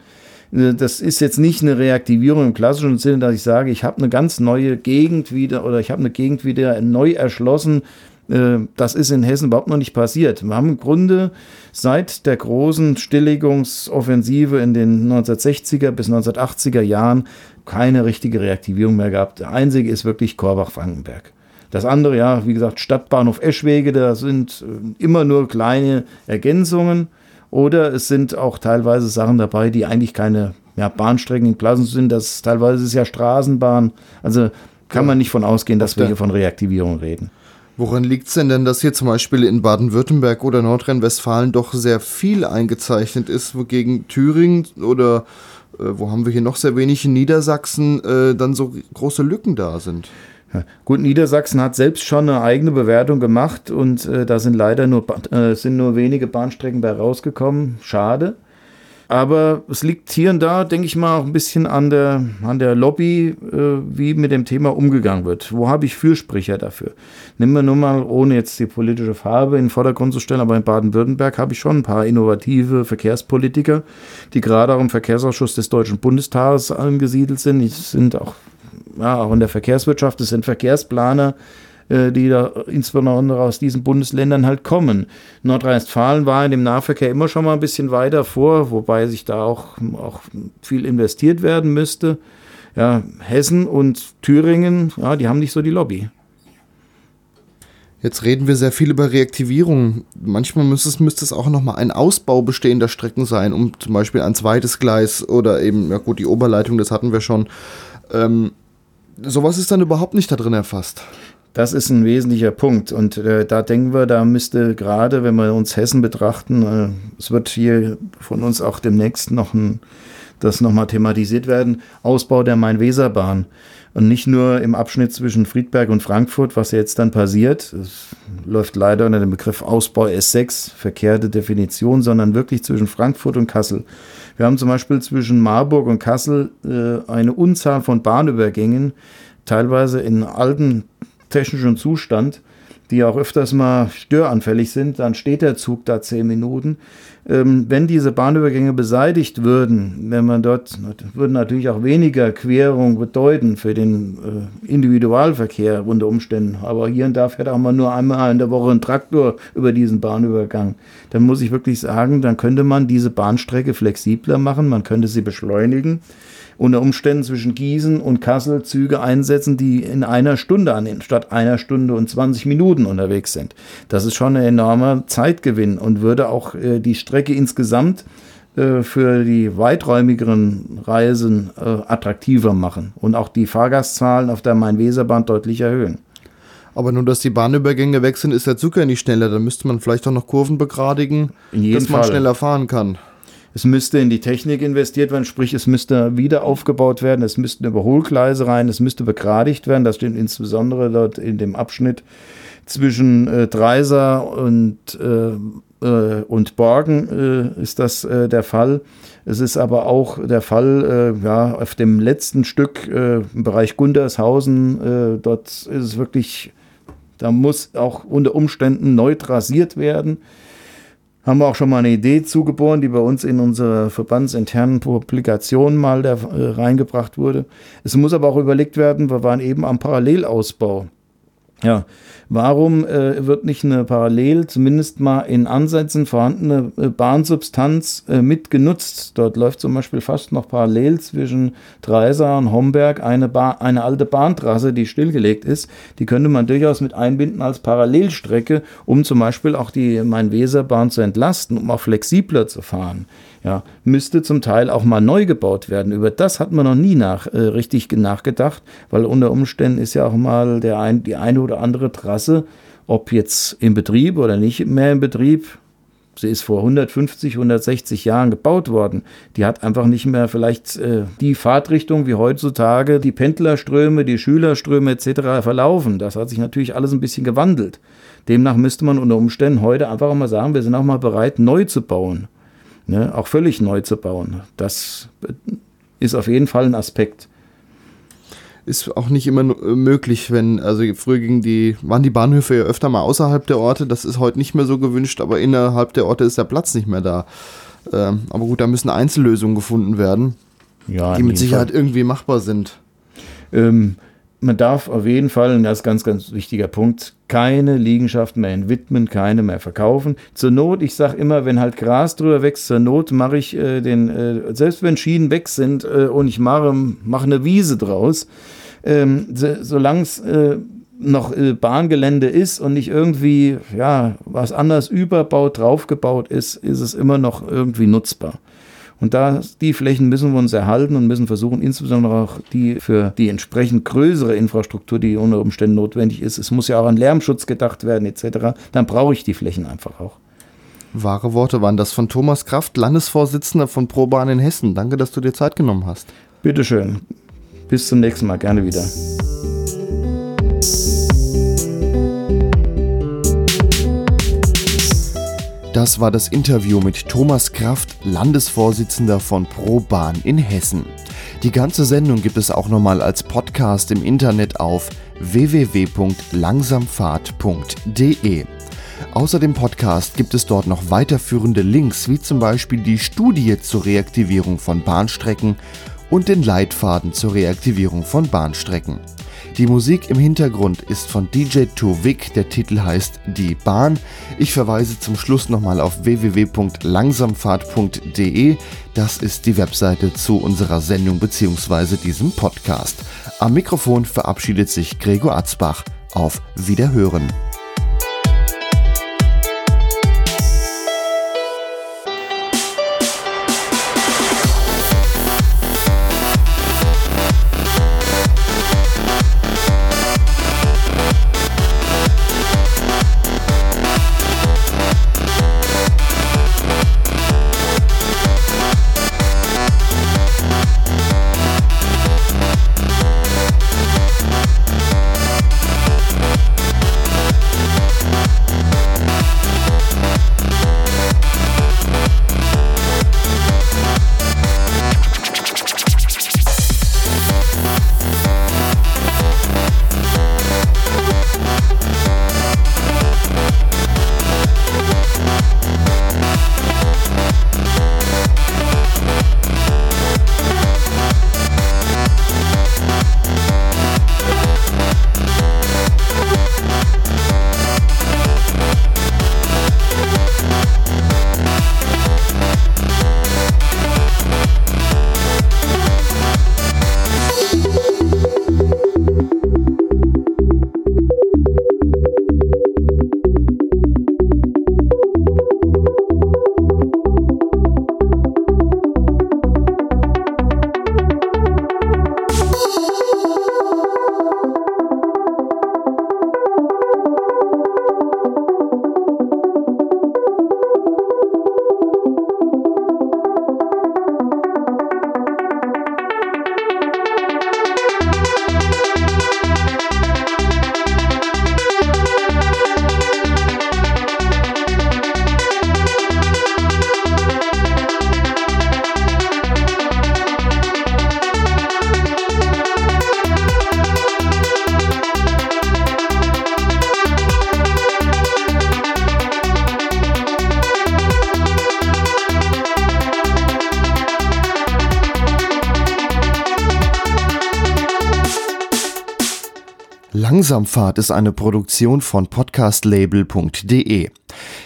Äh, das ist jetzt nicht eine Reaktivierung im klassischen Sinne, dass ich sage, ich habe eine ganz neue Gegend wieder oder ich habe eine Gegend wieder neu erschlossen. Äh, das ist in Hessen überhaupt noch nicht passiert. Wir haben im Grunde seit der großen Stilllegungsoffensive in den 1960er bis 1980er Jahren keine richtige Reaktivierung mehr gehabt. Der einzige ist wirklich Korbach-Frankenberg. Das andere, ja, wie gesagt, Stadtbahnhof Eschwege, da sind äh, immer nur kleine Ergänzungen. Oder es sind auch teilweise Sachen dabei, die eigentlich keine ja, Bahnstrecken in Klassen sind. Das teilweise ist ja Straßenbahn. Also kann man nicht von ausgehen, dass wir hier von Reaktivierung reden. Woran liegt es denn denn, dass hier zum Beispiel in Baden-Württemberg oder Nordrhein-Westfalen doch sehr viel eingezeichnet ist, wogegen Thüringen oder äh, wo haben wir hier noch sehr wenig in Niedersachsen äh, dann so große Lücken da sind? Gut, Niedersachsen hat selbst schon eine eigene Bewertung gemacht und äh, da sind leider nur, äh, sind nur wenige Bahnstrecken bei rausgekommen. Schade. Aber es liegt hier und da, denke ich mal, auch ein bisschen an der, an der Lobby, äh, wie mit dem Thema umgegangen wird. Wo habe ich Fürsprecher dafür? Nehmen wir nur mal, ohne jetzt die politische Farbe in den Vordergrund zu stellen, aber in Baden-Württemberg habe ich schon ein paar innovative Verkehrspolitiker, die gerade auch im Verkehrsausschuss des Deutschen Bundestages angesiedelt sind. Die sind auch ja, auch in der Verkehrswirtschaft, das sind Verkehrsplaner, äh, die da insbesondere aus diesen Bundesländern halt kommen. Nordrhein-Westfalen war in dem Nahverkehr immer schon mal ein bisschen weiter vor, wobei sich da auch, auch viel investiert werden müsste. Ja, Hessen und Thüringen, ja, die haben nicht so die Lobby. Jetzt reden wir sehr viel über Reaktivierung. Manchmal müsste es, müsste es auch nochmal ein Ausbau bestehender Strecken sein, um zum Beispiel ein zweites Gleis oder eben, ja gut, die Oberleitung, das hatten wir schon, ähm, sowas ist dann überhaupt nicht da drin erfasst. Das ist ein wesentlicher Punkt. Und äh, da denken wir, da müsste gerade, wenn wir uns Hessen betrachten, äh, es wird hier von uns auch demnächst noch ein, das nochmal thematisiert werden, Ausbau der Main-Weser-Bahn. Und nicht nur im Abschnitt zwischen Friedberg und Frankfurt, was jetzt dann passiert. Es läuft leider unter dem Begriff Ausbau S6, verkehrte Definition, sondern wirklich zwischen Frankfurt und Kassel. Wir haben zum Beispiel zwischen Marburg und Kassel äh, eine Unzahl von Bahnübergängen, teilweise in alten technischen Zustand, die auch öfters mal störanfällig sind, dann steht der Zug da zehn Minuten. Ähm, wenn diese Bahnübergänge beseitigt würden, wenn man dort, würden natürlich auch weniger Querung bedeuten für den äh, Individualverkehr unter Umständen. Aber hier und da fährt auch mal nur einmal in der Woche ein Traktor über diesen Bahnübergang. Dann muss ich wirklich sagen, dann könnte man diese Bahnstrecke flexibler machen, man könnte sie beschleunigen unter Umständen zwischen Gießen und Kassel Züge einsetzen, die in einer Stunde annehmen, statt einer Stunde und 20 Minuten unterwegs sind. Das ist schon ein enormer Zeitgewinn und würde auch äh, die Strecke insgesamt äh, für die weiträumigeren Reisen äh, attraktiver machen und auch die Fahrgastzahlen auf der Main-Weser-Bahn deutlich erhöhen. Aber nur, dass die Bahnübergänge weg sind, ist der Zug ja nicht schneller. Da müsste man vielleicht auch noch Kurven begradigen, dass man Fall. schneller fahren kann. Es müsste in die Technik investiert werden, sprich, es müsste wieder aufgebaut werden, es müssten Überholgleise rein, es müsste begradigt werden. Das steht insbesondere dort in dem Abschnitt zwischen äh, Dreiser und, äh, äh, und Borgen äh, ist das äh, der Fall. Es ist aber auch der Fall, äh, ja, auf dem letzten Stück im Bereich Gundershausen, dort ist es wirklich, da muss auch unter Umständen neu trasiert werden haben wir auch schon mal eine Idee zugeboren, die bei uns in unsere verbandsinternen Publikation mal da, äh, reingebracht wurde. Es muss aber auch überlegt werden, wir waren eben am Parallelausbau. Ja, warum äh, wird nicht eine parallel, zumindest mal in Ansätzen vorhandene äh, Bahnsubstanz äh, mitgenutzt? Dort läuft zum Beispiel fast noch parallel zwischen Dreiser und Homberg eine, ba eine alte Bahntrasse, die stillgelegt ist. Die könnte man durchaus mit einbinden als Parallelstrecke, um zum Beispiel auch die Main-Weser-Bahn zu entlasten, um auch flexibler zu fahren ja, müsste zum Teil auch mal neu gebaut werden. Über das hat man noch nie nach, äh, richtig nachgedacht, weil unter Umständen ist ja auch mal der ein, die eine oder andere Trasse, ob jetzt im Betrieb oder nicht mehr im Betrieb, sie ist vor 150, 160 Jahren gebaut worden. Die hat einfach nicht mehr vielleicht äh, die Fahrtrichtung wie heutzutage die Pendlerströme, die Schülerströme etc. verlaufen. Das hat sich natürlich alles ein bisschen gewandelt. Demnach müsste man unter Umständen heute einfach mal sagen, wir sind auch mal bereit, neu zu bauen ne, auch völlig neu zu bauen. Das ist auf jeden Fall ein Aspekt. Ist auch nicht immer möglich, wenn, also früher ging die, waren die Bahnhöfe ja öfter mal außerhalb der Orte, das ist heute nicht mehr so gewünscht, aber innerhalb der Orte ist der Platz nicht mehr da. Ähm, aber gut, da müssen Einzellösungen gefunden werden, ja, die mit Sicherheit Fall. irgendwie machbar sind. Ähm, man darf auf jeden Fall, und das ist ganz, ganz wichtiger Punkt, keine Liegenschaften mehr entwidmen, keine mehr verkaufen. Zur Not, ich sage immer, wenn halt Gras drüber wächst, zur Not mache ich äh, den, äh, selbst wenn Schienen weg sind äh, und ich mache, mache eine Wiese draus, ähm, so, solange es äh, noch äh, Bahngelände ist und nicht irgendwie ja, was anders überbaut, draufgebaut ist, ist es immer noch irgendwie nutzbar. Und da die Flächen müssen wir uns erhalten und müssen versuchen, insbesondere auch die für die entsprechend größere Infrastruktur, die unter Umständen notwendig ist. Es muss ja auch an Lärmschutz gedacht werden etc. Dann brauche ich die Flächen einfach auch. Wahre Worte waren das von Thomas Kraft, Landesvorsitzender von ProBahn in Hessen. Danke, dass du dir Zeit genommen hast. Bitteschön. Bis zum nächsten Mal. Gerne wieder. Das war das Interview mit Thomas Kraft, Landesvorsitzender von ProBahn in Hessen. Die ganze Sendung gibt es auch nochmal als Podcast im Internet auf www.langsamfahrt.de. Außer dem Podcast gibt es dort noch weiterführende Links, wie zum Beispiel die Studie zur Reaktivierung von Bahnstrecken und den Leitfaden zur Reaktivierung von Bahnstrecken. Die Musik im Hintergrund ist von DJ Tuvik, der Titel heißt Die Bahn. Ich verweise zum Schluss nochmal auf www.langsamfahrt.de. Das ist die Webseite zu unserer Sendung bzw. diesem Podcast. Am Mikrofon verabschiedet sich Gregor Atzbach. Auf Wiederhören. Langsamfahrt ist eine Produktion von podcastlabel.de.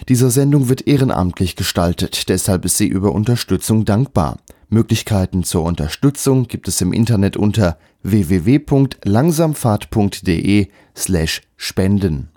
Diese Sendung wird ehrenamtlich gestaltet, deshalb ist sie über Unterstützung dankbar. Möglichkeiten zur Unterstützung gibt es im Internet unter www.langsamfahrt.de slash spenden.